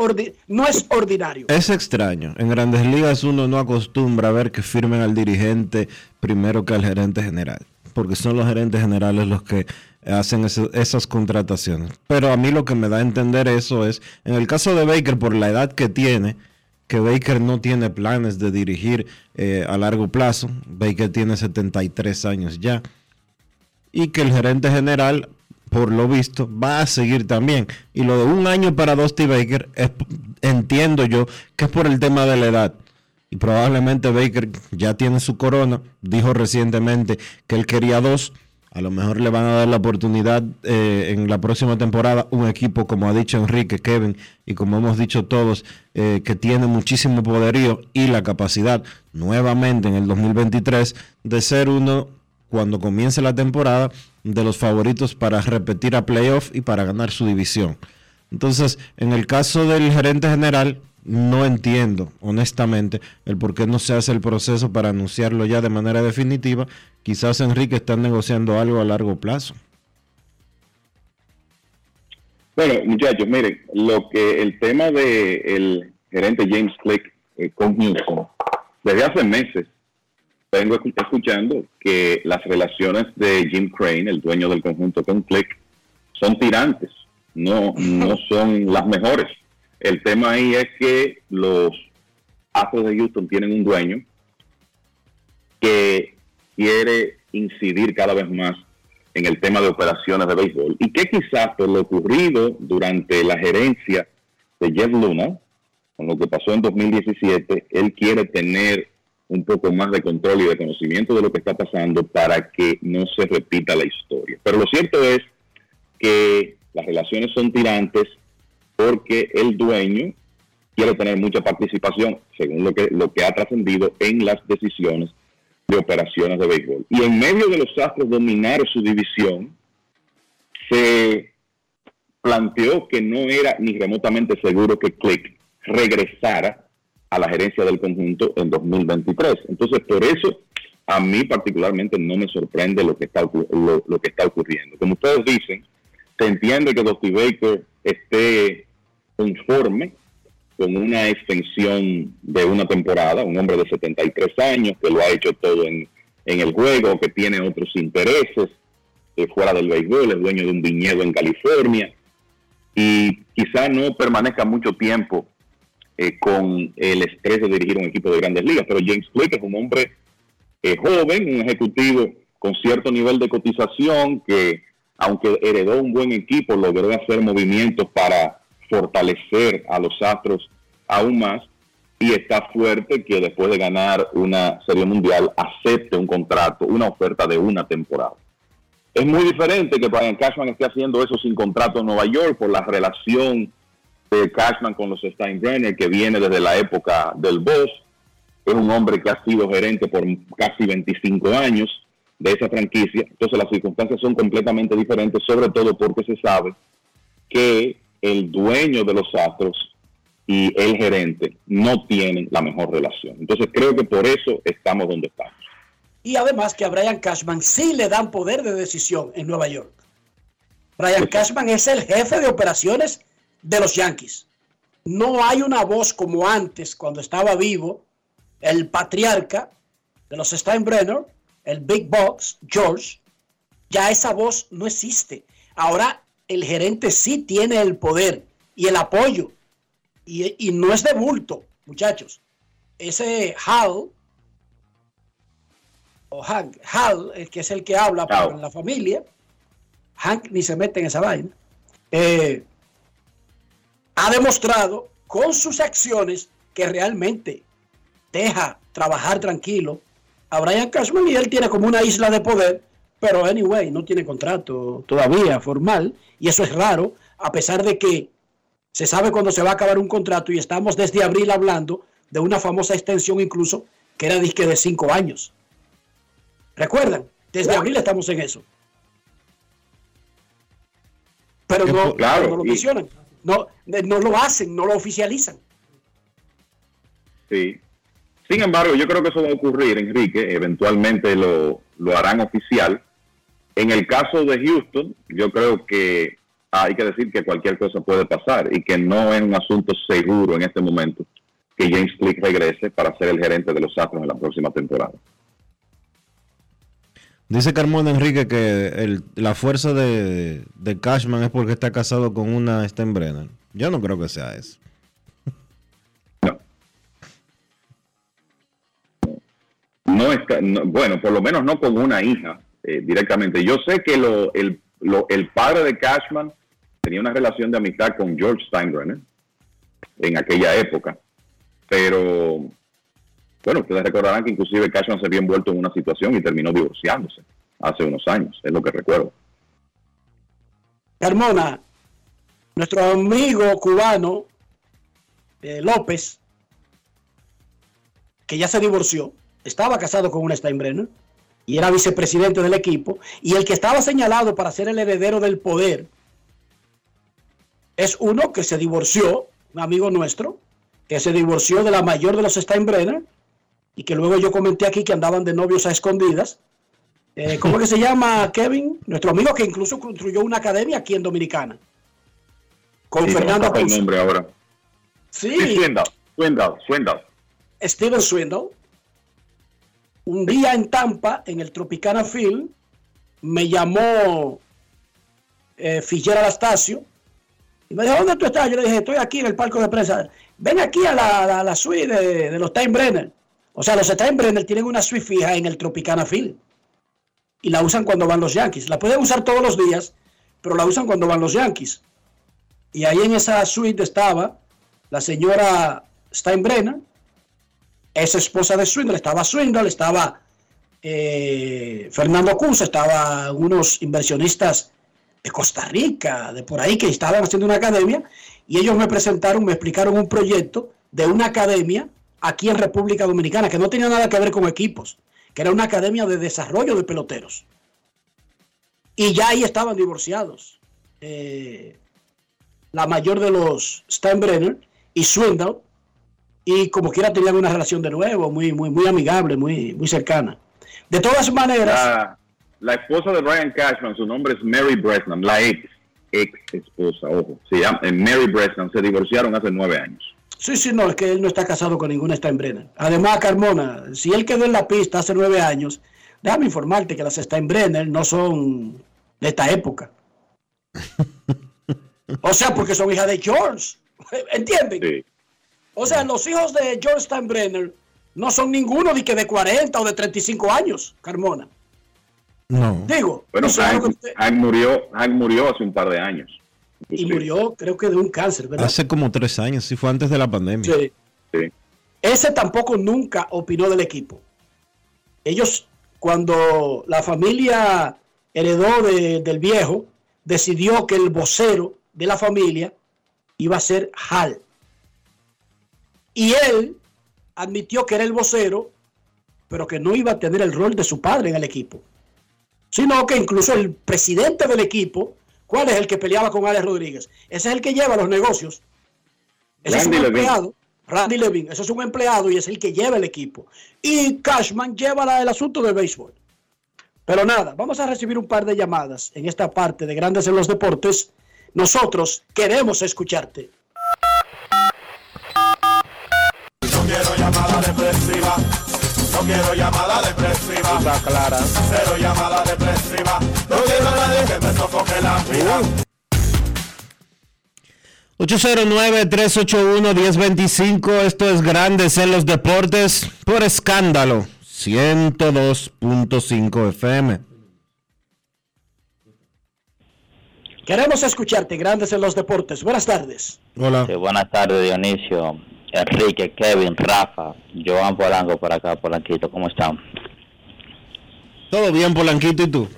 no es ordinario. Es extraño. En grandes ligas uno no acostumbra a ver que firmen al dirigente primero que al gerente general, porque son los gerentes generales los que hacen esas contrataciones. Pero a mí lo que me da a entender eso es, en el caso de Baker, por la edad que tiene, que Baker no tiene planes de dirigir eh, a largo plazo, Baker tiene 73 años ya, y que el gerente general por lo visto, va a seguir también. Y lo de un año para Dusty Baker, entiendo yo que es por el tema de la edad. Y probablemente Baker ya tiene su corona. Dijo recientemente que él quería dos. A lo mejor le van a dar la oportunidad eh, en la próxima temporada un equipo, como ha dicho Enrique, Kevin, y como hemos dicho todos, eh, que tiene muchísimo poderío y la capacidad nuevamente en el 2023 de ser uno, cuando comience la temporada, de los favoritos para repetir a playoff y para ganar su división. Entonces, en el caso del gerente general, no entiendo, honestamente, el por qué no se hace el proceso para anunciarlo ya de manera definitiva. Quizás Enrique está negociando algo a largo plazo. Bueno, muchachos, miren, lo que el tema de el gerente James Click con Houston, desde hace meses vengo escuchando que las relaciones de Jim Crane, el dueño del conjunto con Click, son tirantes, no, no son las mejores. El tema ahí es que los Astros de Houston tienen un dueño que quiere incidir cada vez más en el tema de operaciones de béisbol y que quizás por lo ocurrido durante la gerencia de Jeff Luna, con lo que pasó en 2017, él quiere tener un poco más de control y de conocimiento de lo que está pasando para que no se repita la historia. Pero lo cierto es que las relaciones son tirantes porque el dueño quiere tener mucha participación, según lo que, lo que ha trascendido en las decisiones de operaciones de béisbol. Y en medio de los Astros dominar su división, se planteó que no era ni remotamente seguro que Click regresara a la gerencia del conjunto en 2023. Entonces, por eso a mí particularmente no me sorprende lo que está, lo, que está ocurriendo. Como ustedes dicen, se entiende que Dusty Baker esté conforme con una extensión de una temporada, un hombre de 73 años que lo ha hecho todo en, en el juego, que tiene otros intereses fuera del béisbol, es dueño de un viñedo en California y quizá no permanezca mucho tiempo eh, con el estrés de dirigir un equipo de grandes ligas. Pero James Click es un hombre eh, joven, un ejecutivo con cierto nivel de cotización que, aunque heredó un buen equipo, logró hacer movimientos para fortalecer a los Astros aún más y está fuerte que después de ganar una serie mundial acepte un contrato, una oferta de una temporada. Es muy diferente que Brian Cashman esté haciendo eso sin contrato en Nueva York por la relación de Cashman con los Steinbrenner, que viene desde la época del Boss. Es un hombre que ha sido gerente por casi 25 años de esa franquicia. Entonces las circunstancias son completamente diferentes, sobre todo porque se sabe que el dueño de los Astros y el gerente no tienen la mejor relación. Entonces creo que por eso estamos donde estamos. Y además que a Brian Cashman sí le dan poder de decisión en Nueva York. Brian Cashman es el jefe de operaciones de los Yankees. No hay una voz como antes, cuando estaba vivo el patriarca de los Steinbrenner, el Big Box, George. Ya esa voz no existe. Ahora el gerente sí tiene el poder y el apoyo. Y, no es de bulto, muchachos. Ese Hal, o Hank, Hal, que es el que habla por la familia, Hank ni se mete en esa vaina. Eh, ha demostrado con sus acciones que realmente deja trabajar tranquilo a Brian Cashman y él tiene como una isla de poder, Pero anyway, no tiene contrato todavía formal y eso es raro, a pesar de que se sabe cuándo se va a acabar un contrato y estamos desde abril hablando de una famosa extensión incluso que era disque de cinco años. ¿Recuerdan? Desde abril estamos en eso. Pero no, Claro, no lo y- mencionan, no, no lo hacen, no lo oficializan. Sí. Sin embargo, yo creo que eso va a ocurrir, Enrique. Eventualmente lo, lo harán oficial. En el caso de Houston, yo creo que hay que decir que cualquier cosa puede pasar y que no es un asunto seguro en este momento que James Click regrese para ser el gerente de los Astros en la próxima temporada. Dice Carmona Enrique que la fuerza de, Cashman es porque está casado con una Steinbrenner. Yo no creo que sea eso. No está, no- bueno, por lo menos no con una hija eh, directamente. Yo sé que lo- el padre de Cashman tenía una relación de amistad con George Steinbrenner en aquella época, pero bueno, ustedes recordarán que inclusive Cashman se había envuelto en una situación y terminó divorciándose hace unos años, es lo que recuerdo. Carmona, nuestro amigo cubano eh, López, que ya se divorció, estaba casado con una Steinbrenner y era vicepresidente del equipo, y el que estaba señalado para ser el heredero del poder es uno que se divorció, un amigo nuestro, que se divorció de la mayor de los Steinbrenner, y que luego yo comenté aquí que andaban de novios a escondidas. Eh, ¿Cómo que se llama Kevin? Nuestro amigo que incluso construyó una academia aquí en Dominicana. Con Sí, no Fernando escapa el nombre ahora. Sí. Swindle, Swindle, Swindle. Steven Swindle, un día en Tampa, en el Field, me llamó eh, Figuera Anastasio y me dijo, ¿dónde tú estás? Yo le dije, estoy aquí en el palco de prensa. Ven aquí a la, a la suite de, de los Steinbrenner. O sea, los Steinbrenner tienen una suite fija en el Tropicana Field y la usan cuando van los Yankees. La pueden usar todos los días, pero la usan cuando van los Yankees. Y ahí en esa suite estaba la señora Steinbrenner, es esposa de Swindle, estaba Swindle, estaba eh, Fernando Cruz, estaba unos inversionistas de Costa Rica, de por ahí, que estaban haciendo una academia, y ellos me presentaron, me explicaron un proyecto de una academia aquí en República Dominicana, que no tenía nada que ver con equipos, que era una academia de desarrollo de peloteros. Y ya ahí estaban divorciados. eh, la mayor de los Steinbrenner y Swindle, y como quiera tenían una relación de nuevo, muy, muy, muy amigable, muy, muy cercana. De todas maneras, La, la esposa de Brian Cashman, su nombre es Mary Bresnan, la ex, ex esposa, ojo, se llama eh, Mary Bresnan, se divorciaron hace nueve años. Sí, sí, no, es que él no está casado con ninguna Steinbrenner. Además, Carmona, si él quedó en la pista hace nueve años, déjame informarte que las Steinbrenner no son de esta época. O sea, porque son hijas de George. ¿Entienden? O sea, los hijos de George Steinbrenner no son ninguno de que de 40 o de 35 años, Carmona. No. Digo, Bueno, no sé lo que Hank, usted- Hank murió, Hank murió hace un par de años. Y murió, creo que de un cáncer, ¿verdad? Hace como tres años, sí fue antes de la pandemia. Sí. Ese tampoco nunca opinó del equipo. Ellos, cuando la familia heredó de- del viejo, decidió que el vocero de la familia iba a ser Hal. Y él admitió que era el vocero, pero que no iba a tener el rol de su padre en el equipo. Sino que incluso el presidente del equipo, ¿cuál es el que peleaba con Alex Rodríguez? Ese es el que lleva los negocios. Ese es un empleado. Randy Levine, eso es un empleado y es el que lleva el equipo. Y Cashman lleva la- el asunto del béisbol. Pero nada, vamos a recibir un par de llamadas en esta parte de Grandes en los Deportes. Nosotros queremos escucharte. No quiero llamada depresiva. No quiero llamada depresiva. Está clara. Cero llamada depresiva. No quiero a nadie que me sofoque la vida. 809-381-1025, esto es Grandes en los Deportes por escándalo 102.5 FM. Queremos escucharte, Grandes en los Deportes. Buenas tardes. Hola. Sí, buenas tardes, Dionisio, Enrique, Kevin, Rafa, Joan Polanco por acá, Polanquito, ¿cómo están? Todo bien, Polanquito, ¿y tú?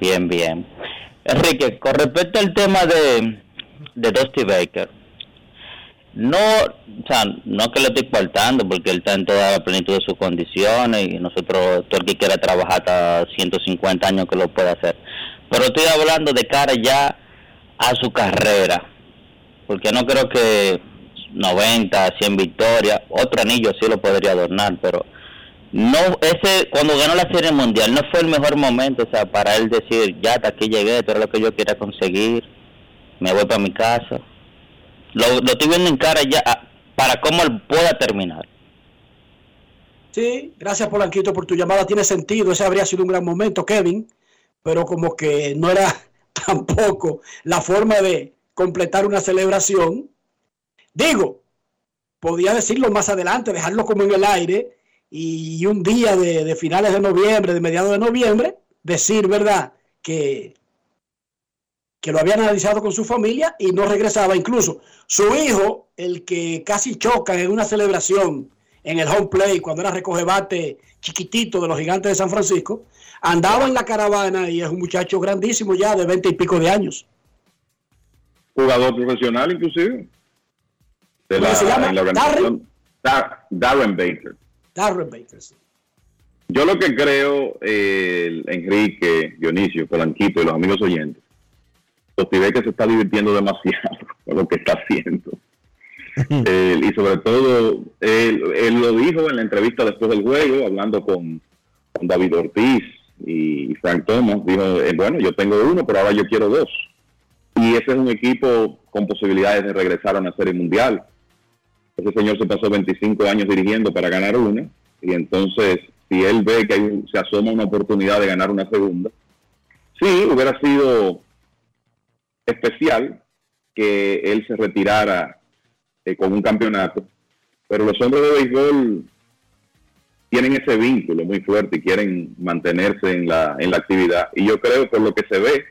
Bien, bien. Enrique, con respecto al tema de, de Dusty Baker, no, o sea, no que le estoy faltando porque él está en toda la plenitud de sus condiciones y nosotros, todo el que quiera trabajar hasta 150 años que lo puede hacer. Pero estoy hablando de cara ya a su carrera, porque no creo que 90, 100 victorias, otro anillo sí lo podría adornar, pero no, ese, cuando ganó la Serie Mundial, no fue el mejor momento, o sea, para él decir, ya hasta aquí llegué, es lo que yo quería conseguir, me voy para mi casa. Lo, lo estoy viendo en cara ya ah, para cómo él pueda terminar. Sí, gracias Polanquito por tu llamada, tiene sentido, ese habría sido un gran momento, Kevin, pero como que no era tampoco la forma de completar una celebración. Digo, podía decirlo más adelante, dejarlo como en el aire y un día de, finales de noviembre, de mediados de noviembre, decir, ¿verdad? Que, que lo habían analizado con su familia y no regresaba. Incluso su hijo, el que casi choca en una celebración en el home play cuando era recogebate chiquitito de los gigantes de San Francisco, andaba en la caravana y es un muchacho grandísimo ya de 20 y pico de años. Jugador profesional inclusive. De ¿Cómo la, se llama? en la organización. Dar- Darren Baker. Darren Baker. sí. Yo lo que creo, eh, Enrique, Dionisio, Polanquito y los amigos oyentes, que se está divirtiendo demasiado con lo que está haciendo. Eh, y sobre todo, él, él lo dijo en la entrevista después del juego, hablando con, con David Ortiz y Frank Thomas, dijo, eh, bueno, yo tengo uno, pero ahora yo quiero dos. Y ese es un equipo con posibilidades de regresar a una serie mundial. Ese señor se pasó 25 años dirigiendo para ganar una, y entonces, si él ve que hay se asoma una oportunidad de ganar una segunda, sí, hubiera sido especial que él se retirara eh, con un campeonato, pero los hombres de béisbol tienen ese vínculo muy fuerte y quieren mantenerse en la, en la actividad. Y yo creo, por lo que se ve,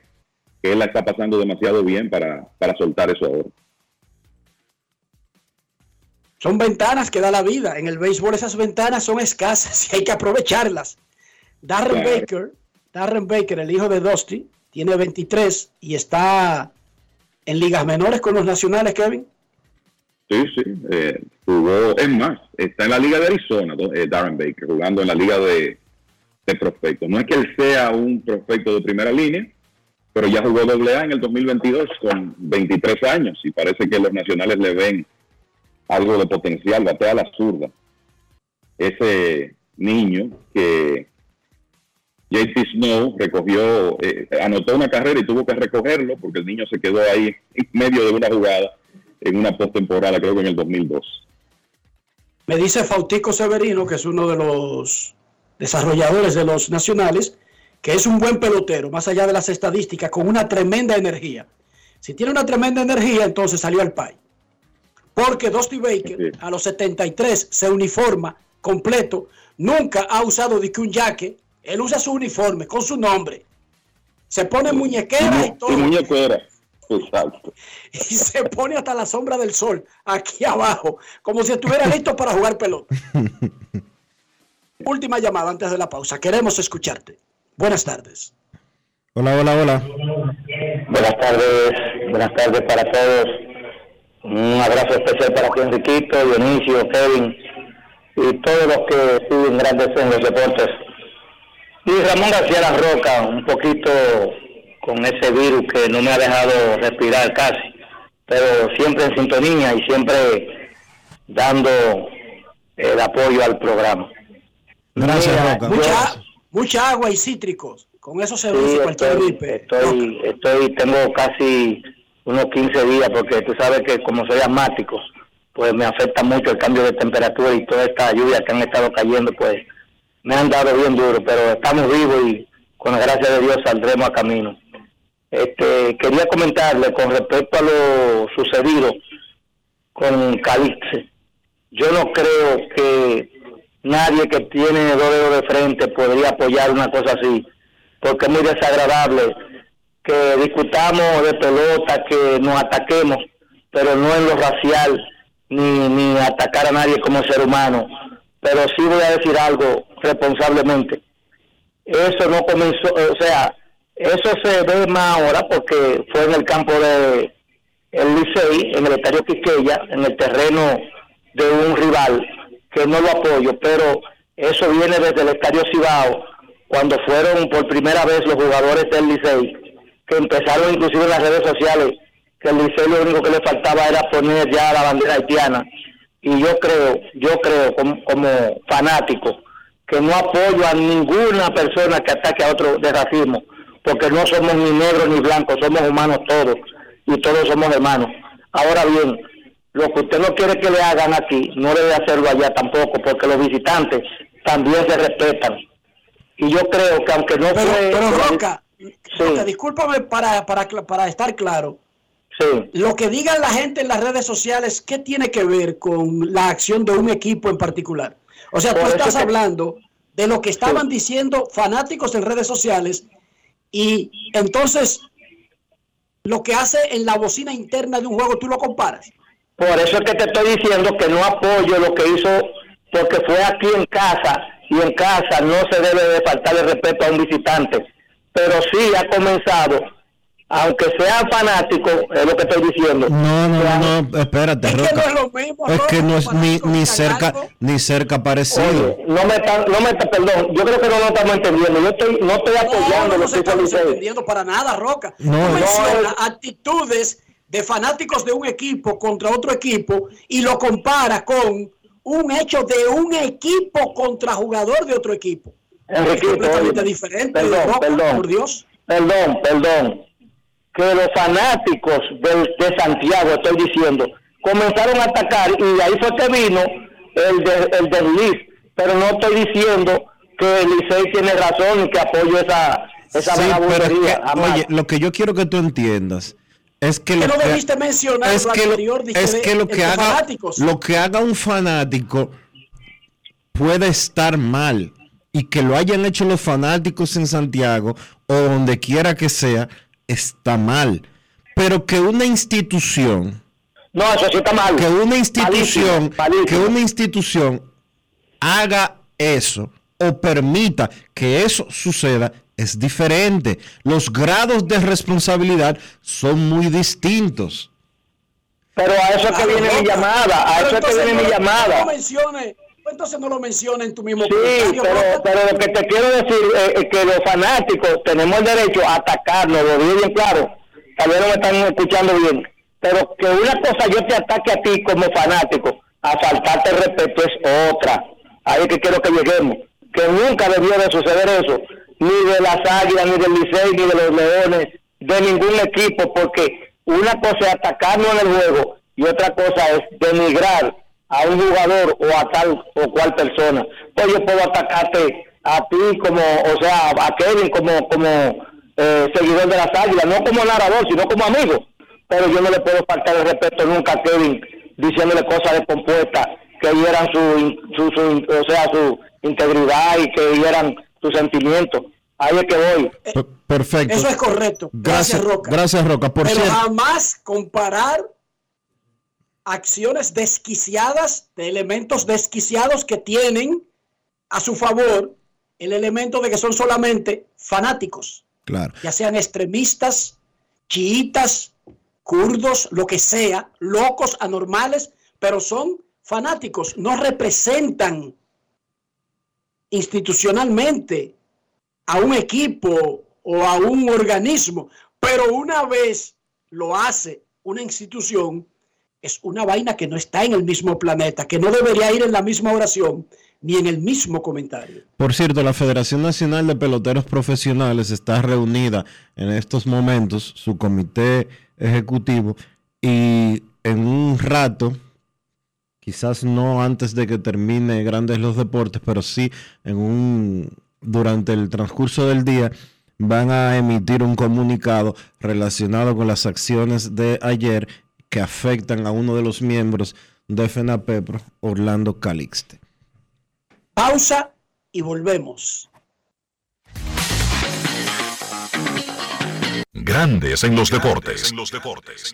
que él la está pasando demasiado bien para, para soltar eso ahora. Son ventanas que da la vida. En el béisbol esas ventanas son escasas y hay que aprovecharlas. Darren Claro. Baker, Darren Baker, el hijo de Dusty, tiene 23 y está en ligas menores con los nacionales, Kevin. Sí, sí. eh, jugó, es más, está en la Liga de Arizona, eh, Darren Baker, jugando en la Liga de, de Prospectos. No es que él sea un prospecto de primera línea, pero ya jugó doble A en el 2022 con 23 años y parece que los nacionales le ven algo de potencial, batea a la zurda. Ese niño que JT Snow recogió, eh, anotó una carrera y tuvo que recogerlo porque el niño se quedó ahí en medio de una jugada en una postemporada, creo que en el 2002. Me dice Fautico Severino, que es uno de los desarrolladores de los nacionales, que es un buen pelotero, más allá de las estadísticas, con una tremenda energía. Si tiene una tremenda energía, entonces salió al país. Porque Dusty Baker a los 73 se uniforma completo, nunca ha usado de que un jaque, él usa su uniforme con su nombre, se pone muñequera y Y todo, muñequera, exacto. y se pone hasta la sombra del sol aquí abajo, como si estuviera listo para jugar pelota. Última llamada antes de la pausa. Queremos escucharte. Buenas tardes. Hola, hola, hola. Buenas tardes, buenas tardes para todos. Un abrazo especial para ti, Enriquito, Dionisio, Kevin y todos los que siguen grandes en los deportes. Y Ramón García La Roca, un poquito con ese virus que no me ha dejado respirar casi, pero siempre en sintonía y siempre dando el apoyo al programa. Gracias, Mira, Roca. Mucha, mucha agua y cítricos. Con eso se Sí, cualquier estoy, gripe. estoy, estoy, tengo casi unos 15 días porque tú sabes que como soy asmático, pues me afecta mucho el cambio de temperatura y toda esta lluvia que han estado cayendo, pues me han dado bien duro, pero estamos vivos y con la gracia de Dios saldremos a camino. Este, quería comentarle con respecto a lo sucedido con Calixte. Yo no creo que nadie que tiene dedos de frente podría apoyar una cosa así, porque es muy desagradable que discutamos de pelota, que nos ataquemos, pero no en lo racial, ni, ni atacar a nadie como ser humano. Pero sí voy a decir algo responsablemente. Eso no comenzó, o sea, Eso se ve más ahora porque fue en el campo de el Licey, en el estadio Quiqueya, en el terreno de un rival, que no lo apoyo, pero eso viene desde el estadio Cibao, cuando fueron por primera vez los jugadores del Licey, que empezaron inclusive en las redes sociales, que el Licey lo único que le faltaba era poner ya la bandera haitiana. Y yo creo, yo creo como, como fanático, que no apoyo a ninguna persona que ataque a otro de racismo, porque no somos ni negros ni blancos, somos humanos todos y todos somos hermanos. Ahora bien, lo que usted no quiere que le hagan aquí, no debe hacerlo allá tampoco, porque los visitantes también se respetan. Y yo creo que aunque no Pero, fue... pero Roca, Roca, discúlpame para, para, para estar claro. Lo que digan la gente en las redes sociales, ¿qué tiene que ver con la acción de un equipo en particular? O sea, tú Por eso estás que- hablando de lo que estaban diciendo fanáticos en redes sociales y entonces lo que hace en la bocina interna de un juego, tú lo comparas. Por eso es que te estoy diciendo que no apoyo lo que hizo, porque fue aquí en casa, y en casa no se debe de faltar el respeto a un visitante. Pero sí ha comenzado, aunque sean fanáticos, es lo que estoy diciendo. No, no, no, espérate, Es que Roca. no es lo mismo, Es que no es ni, ni cerca, ni cerca parecido. Oye, no me están, no me está- perdón, yo creo que no lo estamos entendiendo. Yo estoy, no estoy apoyando no, lo no que estamos Licey. entendiendo para nada, Roca. No, no, mencionas actitudes de fanáticos de un equipo contra otro equipo y lo compara con un hecho de un equipo contra jugador de otro equipo. Enriquito, es completamente oye, diferente, perdón, perdón. por Dios. Perdón, perdón. Que los fanáticos del- de, Santiago, estoy diciendo, comenzaron a atacar y ahí fue que vino el, de, el desliz. Pero no estoy diciendo que el Licey tiene razón y que apoyo esa, esa Sí, pero es que, oye, lo que yo quiero que tú entiendas es que Que lo no que- debiste mencionar es lo que lo, anterior, dije, es de- que lo que haga fanáticos. lo que haga un fanático puede estar mal y que lo hayan hecho los fanáticos en Santiago o donde quiera que sea está mal pero que una institución no eso sí está mal que una institución Malísimo, que una institución haga eso o permita que eso suceda es diferente. Los grados de responsabilidad son muy distintos. Pero a eso es que viene mi llamada, a eso es que viene mi llamada. No mencione, entonces no lo mencione en tu mismo Sí, comentario. pero, pero lo que te quiero decir es, que los fanáticos tenemos el derecho a atacarnos, lo digo bien claro, tal vez no me están escuchando bien, pero que una cosa yo te ataque a ti como fanático, a faltarte el respeto es otra. Ahí es que quiero que lleguemos, que nunca debió de suceder eso, ni de las águilas, ni del Licey, ni de los leones, de ningún equipo, porque una cosa es atacarnos en el juego y otra cosa es denigrar a un jugador o a tal o cual persona. Pues yo puedo atacarte a ti como, o sea, a Kevin como como eh, seguidor de las águilas, no como narrador, sino como amigo. Pero yo no le puedo faltar el respeto nunca a Kevin diciéndole cosas descompuestas que hieran su, su, su- o sea, su integridad y que hieran sus sentimientos. Ahí es que voy. Per- Perfecto. Eso es correcto. Gracias, Gracias, Roca. Gracias, Roca. Por pero cierto, jamás comparar acciones desquiciadas de elementos desquiciados que tienen a su favor el elemento de que son solamente fanáticos, claro. ya sean extremistas, chiitas, kurdos, lo que sea, locos, anormales, pero son fanáticos, no representan institucionalmente a un equipo o a un organismo, pero una vez lo hace una institución, es una vaina que no está en el mismo planeta, que no debería ir en la misma oración ni en el mismo comentario. Por cierto, la Federación Nacional de Peloteros Profesionales está reunida en estos momentos, su comité ejecutivo, y en un rato, quizás no antes de que termine Grandes los Deportes, pero sí en un durante el transcurso del día van a emitir un comunicado relacionado con las acciones de ayer que afectan a uno de los miembros de FENAPEPRO, Orlando Calixte. Pausa y volvemos. Grandes en los deportes. En los deportes.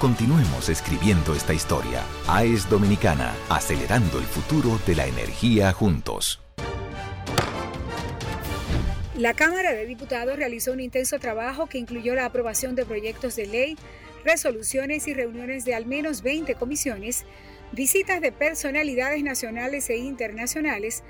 Continuemos escribiendo esta historia. AES Dominicana, acelerando el futuro de la energía juntos. La Cámara de Diputados realizó un intenso trabajo que incluyó la aprobación de proyectos de ley, resoluciones y reuniones de al menos 20 comisiones, visitas de personalidades nacionales e internacionales,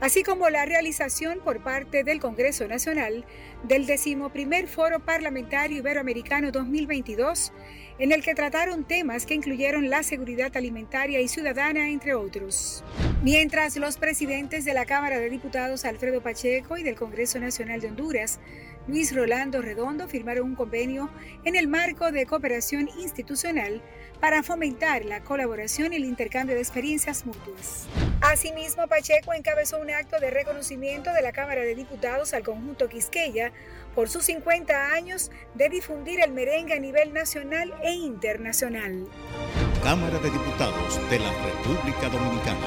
así como la realización por parte del Congreso Nacional del decimoprimer Foro Parlamentario Iberoamericano 2022, en el que trataron temas que incluyeron la seguridad alimentaria y ciudadana, entre otros. Mientras los presidentes de la Cámara de Diputados Alfredo Pacheco y del Congreso Nacional de Honduras, Luis Rolando Redondo, firmaron un convenio en el marco de cooperación institucional para fomentar la colaboración y el intercambio de experiencias mutuas. Asimismo, Pacheco encabezó un acto de reconocimiento de la Cámara de Diputados al conjunto Quisqueya por sus 50 años de difundir el merengue a nivel nacional e internacional. Cámara de Diputados de la República Dominicana.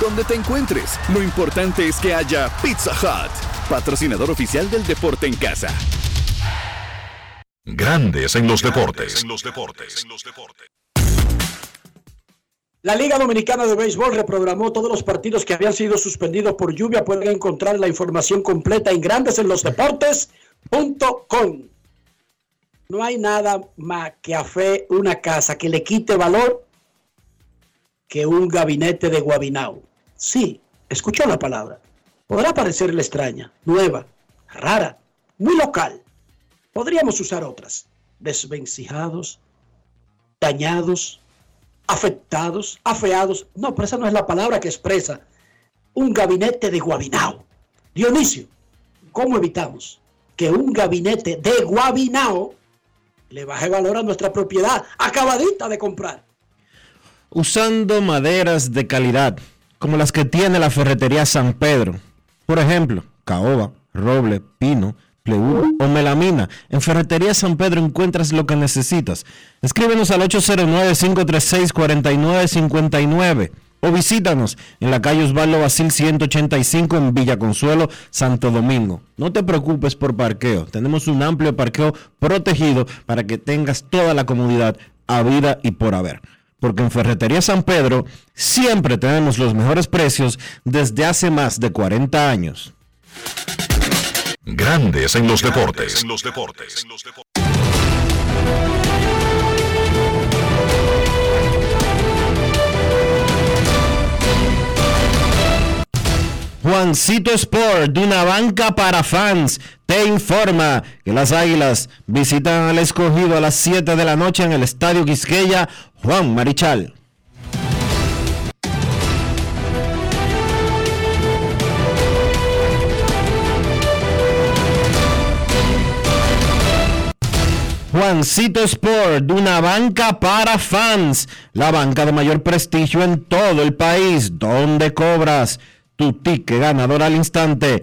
Donde te encuentres, lo importante es que haya Pizza Hut, patrocinador oficial del deporte en casa. Grandes en los deportes. La Liga Dominicana de Béisbol reprogramó todos los partidos que habían sido suspendidos por lluvia. Pueden encontrar la información completa en grandesenlosdeportes.com. No hay nada más que a fe una casa que le quite valor que un gabinete de Guabinao. Sí, escuchó la palabra. Podrá parecerle extraña, nueva, rara, muy local. Podríamos usar otras. Desvencijados, dañados, afectados, afeados. No, pero esa no es la palabra que expresa un gabinete de Guabinao. Dionisio, ¿cómo evitamos que un gabinete de Guabinao le baje valor a nuestra propiedad acabadita de comprar? Usando maderas de calidad, como las que tiene la ferretería San Pedro. Por ejemplo, caoba, roble, pino, pleú o melamina. En Ferretería San Pedro encuentras lo que necesitas. Escríbenos al 809-536-4959 o visítanos en la calle Osvaldo Basil 185 en Villa Consuelo, Santo Domingo. No te preocupes por parqueo. Tenemos un amplio parqueo protegido para que tengas toda la comodidad a vida y por haber porque en Ferretería San Pedro siempre tenemos los mejores precios desde hace más de 40 años. Grandes en los deportes. Juancito Sport, de una banca para fans te informa que las Águilas visitan al escogido a las 7 de la noche en el Estadio Quisqueya Juan Marichal. Juancito Sport, una banca para fans, la banca de mayor prestigio en todo el país, donde cobras tu ticket ganador al instante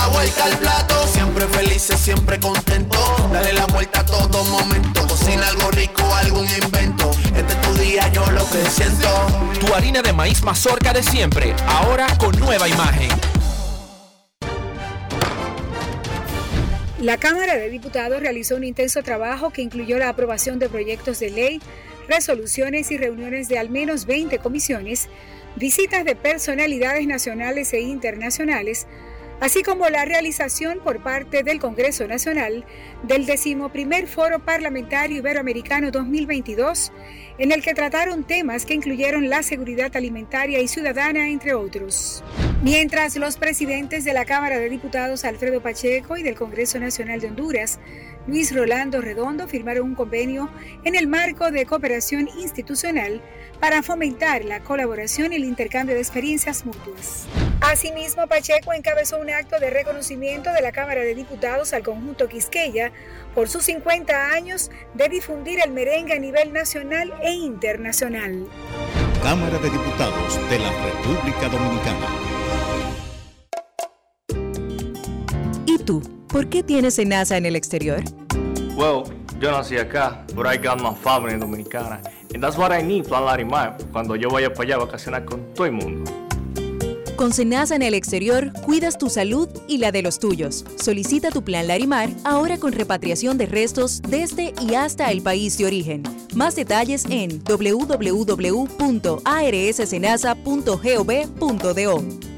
La vuelta al plato, siempre felices, siempre contento. Dale la vuelta a todo momento, cocina algo rico, algún invento. Este es tu día, yo lo que siento. Tu harina de maíz mazorca de siempre, ahora con nueva imagen. La Cámara de Diputados realizó un intenso trabajo que incluyó la aprobación de proyectos de ley, resoluciones y reuniones de al menos 20 comisiones, visitas de personalidades nacionales e internacionales, así como la realización por parte del Congreso Nacional del decimoprimer Foro Parlamentario Iberoamericano 2022, en el que trataron temas que incluyeron la seguridad alimentaria y ciudadana, entre otros. Mientras los presidentes de la Cámara de Diputados Alfredo Pacheco y del Congreso Nacional de Honduras, Luis Rolando Redondo, firmaron un convenio en el marco de cooperación institucional para fomentar la colaboración y el intercambio de experiencias mutuas. Asimismo, Pacheco encabezó un acto de reconocimiento de la Cámara de Diputados al conjunto Quisqueya por sus 50 años de difundir el merengue a nivel nacional e internacional. Cámara de Diputados de la República Dominicana. ¿Y tú? ¿Por qué tienes NASA en el exterior? Well, yo nací acá, but I got my family dominicana. And that's what I need, Plan Larimar, cuando yo vaya para allá a vacacionar con todo el mundo. Con Senasa en el exterior, cuidas tu salud y la de los tuyos. Solicita tu plan Larimar ahora con repatriación de restos desde y hasta el país de origen. Más detalles en www.arssenasa.gov.do.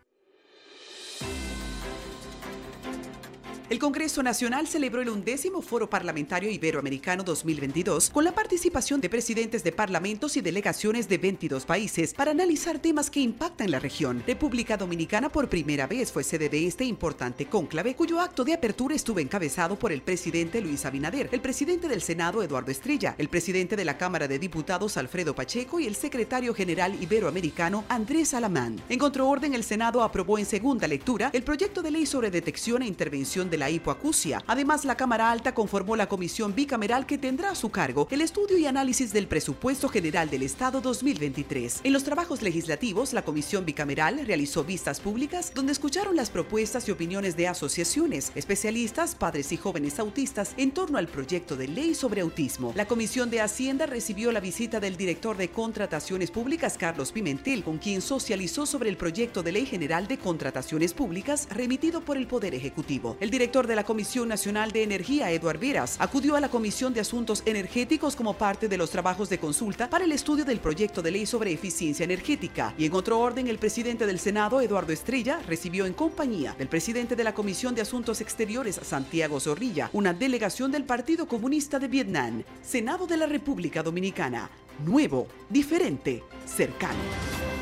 El Congreso Nacional celebró el undécimo Foro Parlamentario Iberoamericano 2022 con la participación de presidentes de parlamentos y delegaciones de 22 países para analizar temas que impactan la región. República Dominicana por primera vez fue sede de este importante cónclave, cuyo acto de apertura estuvo encabezado por el presidente Luis Abinader, el presidente del Senado Eduardo Estrella, el presidente de la Cámara de Diputados Alfredo Pacheco y el secretario general iberoamericano Andrés Alamán. En contraorden, el Senado aprobó en segunda lectura el proyecto de ley sobre detección e intervención de la hipoacusia. Además, la Cámara Alta conformó la comisión bicameral que tendrá a su cargo el estudio y análisis del presupuesto general del Estado 2023. En los trabajos legislativos, la comisión bicameral realizó vistas públicas donde escucharon las propuestas y opiniones de asociaciones, especialistas, padres y jóvenes autistas en torno al proyecto de ley sobre autismo. La Comisión de Hacienda recibió la visita del director de Contrataciones Públicas, Carlos Pimentel, con quien socializó sobre el proyecto de ley general de contrataciones públicas remitido por el Poder Ejecutivo. El director de la Comisión Nacional de Energía, Eduard Veras, acudió a la Comisión de Asuntos Energéticos como parte de los trabajos de consulta para el estudio del proyecto de ley sobre eficiencia energética. Y en otro orden, el presidente del Senado, Eduardo Estrella, recibió en compañía del presidente de la Comisión de Asuntos Exteriores, Santiago Zorrilla, una delegación del Partido Comunista de Vietnam, Senado de la República Dominicana. Nuevo, diferente, cercano.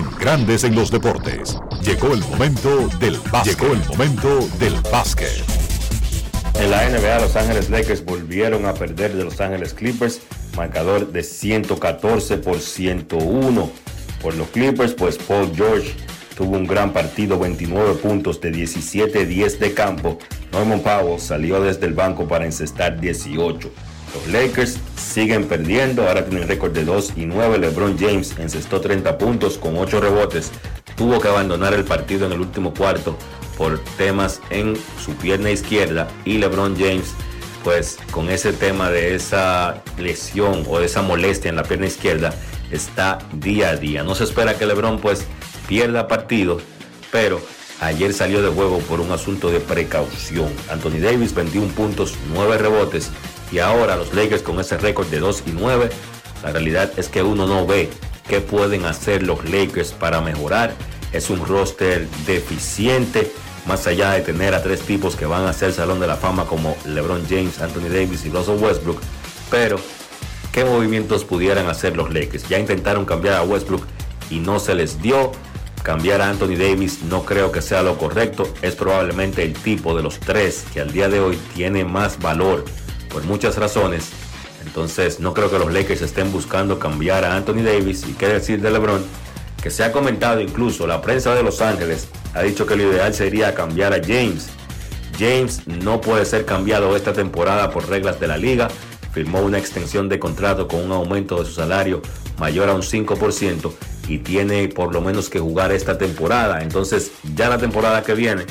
En Grandes en los Deportes. Llegó el momento del básquet. Llegó el momento del básquet. En la NBA, Los Ángeles Lakers volvieron a perder de Los Ángeles Clippers, marcador de 114 por 101 por los Clippers, pues Paul George tuvo un gran partido, 29 puntos de 17-10 de campo. Norman Powell salió desde el banco para encestar 18. Los Lakers siguen perdiendo, ahora tienen récord de 2 y 9. LeBron James encestó 30 puntos con 8 rebotes. Tuvo que abandonar el partido en el último cuarto por temas en su pierna izquierda y LeBron James pues con ese tema de esa lesión o de esa molestia en la pierna izquierda está día a día. No se espera que LeBron pues pierda partido, pero ayer salió de juego por un asunto de precaución. Anthony Davis 21 puntos, 9 rebotes y ahora los Lakers con ese récord de 2 y 9, la realidad es que uno no ve qué pueden hacer los Lakers para mejorar. Es un roster deficiente, más allá de tener a tres tipos que van a ser Salón de la Fama como LeBron James, Anthony Davis y Russell Westbrook. Pero, ¿qué movimientos pudieran hacer los Lakers? Ya intentaron cambiar a Westbrook y no se les dio. Cambiar a Anthony Davis no creo que sea lo correcto. Es probablemente el tipo de los tres que al día de hoy tiene más valor por muchas razones. Entonces no creo que los Lakers estén buscando cambiar a Anthony Davis. Y qué decir de LeBron, que se ha comentado incluso, la prensa de Los Ángeles ha dicho que lo ideal sería cambiar a James. James no puede ser cambiado esta temporada por reglas de la liga. Firmó una extensión de contrato con un aumento de su salario mayor a un 5% y tiene por lo menos que jugar esta temporada. Entonces ya la temporada que viene,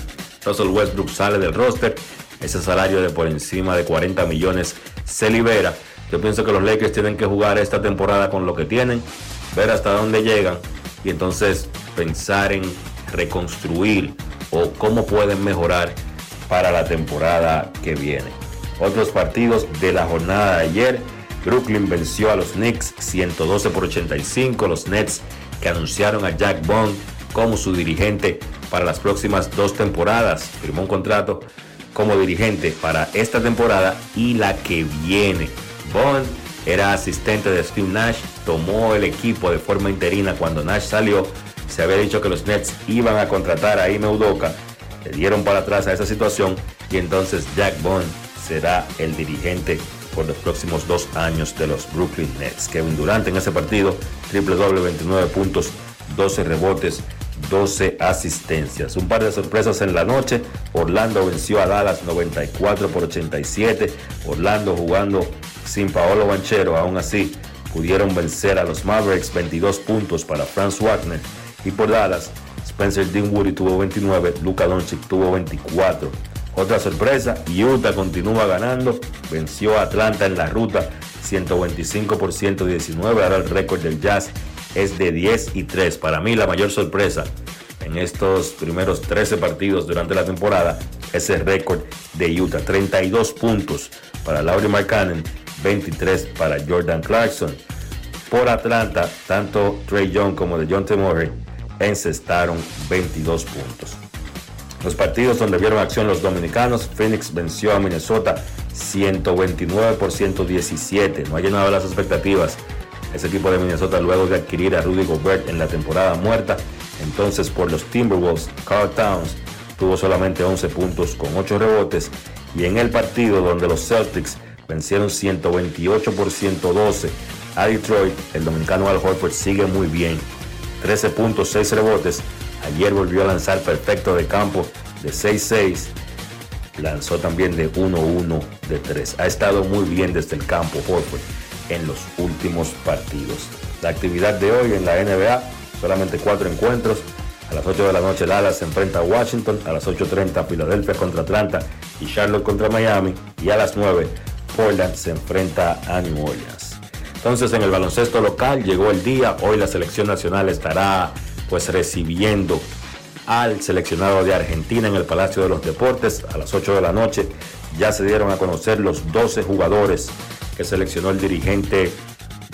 Russell Westbrook sale del roster. Ese salario de por encima de 40 millones se libera. Yo pienso que los Lakers tienen que jugar esta temporada con lo que tienen, ver hasta dónde llegan y entonces pensar en reconstruir o cómo pueden mejorar para la temporada que viene. Otros partidos de la jornada de ayer. Brooklyn venció a los Knicks 112 por 85. Los Nets que anunciaron a Jack Bond como su dirigente para las próximas dos temporadas. Firmó un contrato como dirigente para esta temporada y la que viene. Bond era asistente de Steve Nash, tomó el equipo de forma interina cuando Nash salió. Se había dicho que los Nets iban a contratar a Ime Udoka. Le dieron para atrás a esa situación y entonces Jack Bond será el dirigente por los próximos dos años de los Brooklyn Nets. Kevin Durant en ese partido, triple doble, 29 puntos, 12 rebotes, 12 asistencias. Un par de sorpresas en la noche. Orlando venció a Dallas 94 por 87. Orlando jugando sin Paolo Banchero, aún así pudieron vencer a los Mavericks 22 puntos para Franz Wagner. Y por Dallas, Spencer Dinwiddie tuvo 29, Luka Doncic tuvo 24. Otra sorpresa, Utah continúa ganando, venció a Atlanta en la ruta 125 por 119, ahora el récord del Jazz es de 10 y 3. Para mí la mayor sorpresa en estos primeros 13 partidos durante la temporada es el récord de Utah. 32 puntos para Laurie Markkanen, 23 para Jordan Clarkson. Por Atlanta, tanto Trey Young como de John T. Murray encestaron 22 puntos. Los partidos donde vieron acción los dominicanos, Phoenix venció a Minnesota 129 por 117. No ha llenado las expectativas ese equipo de Minnesota luego de adquirir a Rudy Gobert en la temporada muerta. Entonces por los Timberwolves, Carl Towns tuvo solamente 11 puntos con 8 rebotes y en el partido donde los Celtics vencieron 128 por 112 a Detroit, el dominicano Al Horford sigue muy bien. 13 puntos, 6 rebotes. Ayer volvió a lanzar perfecto de campo de 6-6. Lanzó también de 1-1 de 3. Ha estado muy bien desde el campo Horford en los últimos partidos. La actividad de hoy en la NBA, solamente cuatro encuentros. A las 8 de la noche Dallas se enfrenta a Washington, a las 8.30 Filadelfia contra Atlanta y Charlotte contra Miami y a las 9 Portland se enfrenta a New Orleans. Entonces en el baloncesto local llegó el día, hoy la selección nacional estará pues recibiendo al seleccionado de Argentina en el Palacio de los Deportes a las 8 de la noche. Ya se dieron a conocer los 12 jugadores que seleccionó el dirigente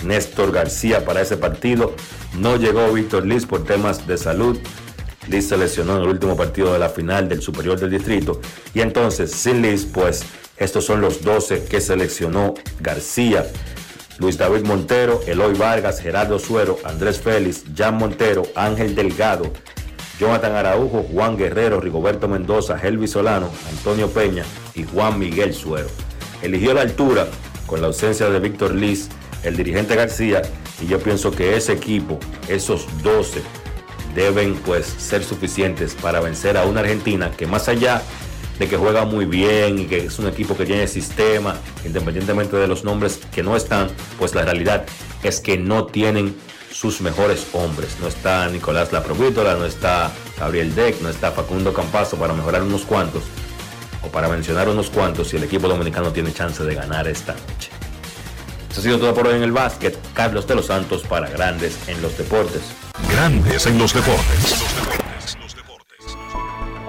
Néstor García para ese partido. No llegó Víctor Liz por temas de salud. Liz seleccionó en el último partido de la final del Superior del Distrito. Y entonces, sin Liz, pues estos son los 12 que seleccionó García. Luis David Montero, Eloy Vargas, Gerardo Suero, Andrés Félix, Jan Montero, Ángel Delgado, Jonathan Araujo, Juan Guerrero, Rigoberto Mendoza, Helvi Solano, Antonio Peña y Juan Miguel Suero. Eligió la altura con la ausencia de Víctor Liz, el dirigente García, y yo pienso que ese equipo, esos 12, deben pues ser suficientes para vencer a una Argentina que más allá de que juega muy bien y que es un equipo que tiene sistema, independientemente de los nombres que no están, pues la realidad es que no tienen sus mejores hombres. No está Nicolás Laprovítola, no está Gabriel Deck, no está Facundo Campazo para mejorar unos cuantos o para mencionar unos cuantos y el equipo dominicano tiene chance de ganar esta noche. Eso ha sido todo por hoy en el básquet. Carlos de los Santos para Grandes en los Deportes. Grandes en los Deportes.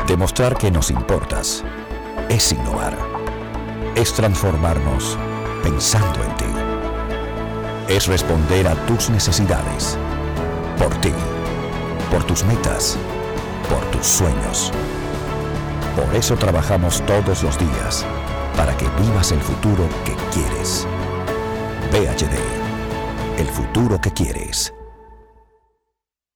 Demostrar que nos importas es innovar. Es transformarnos pensando en ti. Es responder a tus necesidades. Por ti. Por tus metas. Por tus sueños. Por eso trabajamos todos los días. Para que vivas el futuro que quieres. VHD. El futuro que quieres.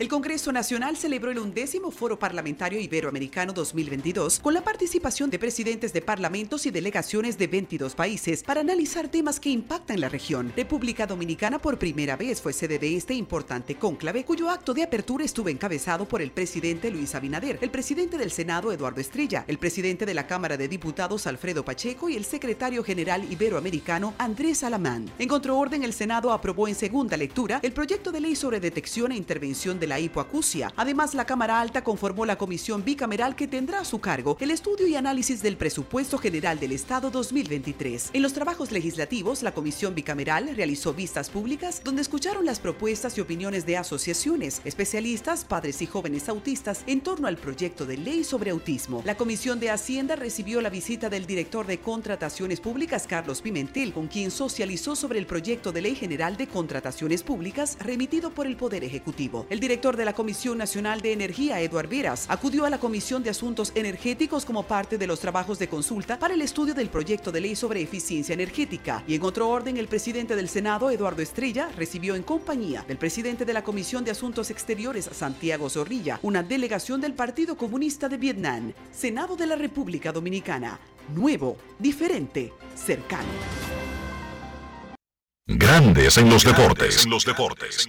El Congreso Nacional celebró el undécimo Foro Parlamentario Iberoamericano 2022 con la participación de presidentes de parlamentos y delegaciones de 22 países para analizar temas que impactan la región. República Dominicana por primera vez fue sede de este importante cónclave, cuyo acto de apertura estuvo encabezado por el presidente Luis Abinader, el presidente del Senado Eduardo Estrella, el presidente de la Cámara de Diputados Alfredo Pacheco y el secretario general iberoamericano Andrés Alamán. En contraorden, el Senado aprobó en segunda lectura el proyecto de ley sobre detección e intervención de la hipoacusia. Además, la Cámara Alta conformó la comisión bicameral que tendrá a su cargo el estudio y análisis del presupuesto general del Estado 2023. En los trabajos legislativos, la comisión bicameral realizó vistas públicas donde escucharon las propuestas y opiniones de asociaciones, especialistas, padres y jóvenes autistas en torno al proyecto de ley sobre autismo. La Comisión de Hacienda recibió la visita del director de Contrataciones Públicas, Carlos Pimentel, con quien socializó sobre el proyecto de ley general de contrataciones públicas remitido por el Poder Ejecutivo. El director de la Comisión Nacional de Energía, Eduard Veras, acudió a la Comisión de Asuntos Energéticos como parte de los trabajos de consulta para el estudio del proyecto de ley sobre eficiencia energética. Y en otro orden, el presidente del Senado, Eduardo Estrella, recibió en compañía del presidente de la Comisión de Asuntos Exteriores, Santiago Zorrilla, una delegación del Partido Comunista de Vietnam, Senado de la República Dominicana. Nuevo, diferente, cercano. Grandes en los deportes. En los deportes.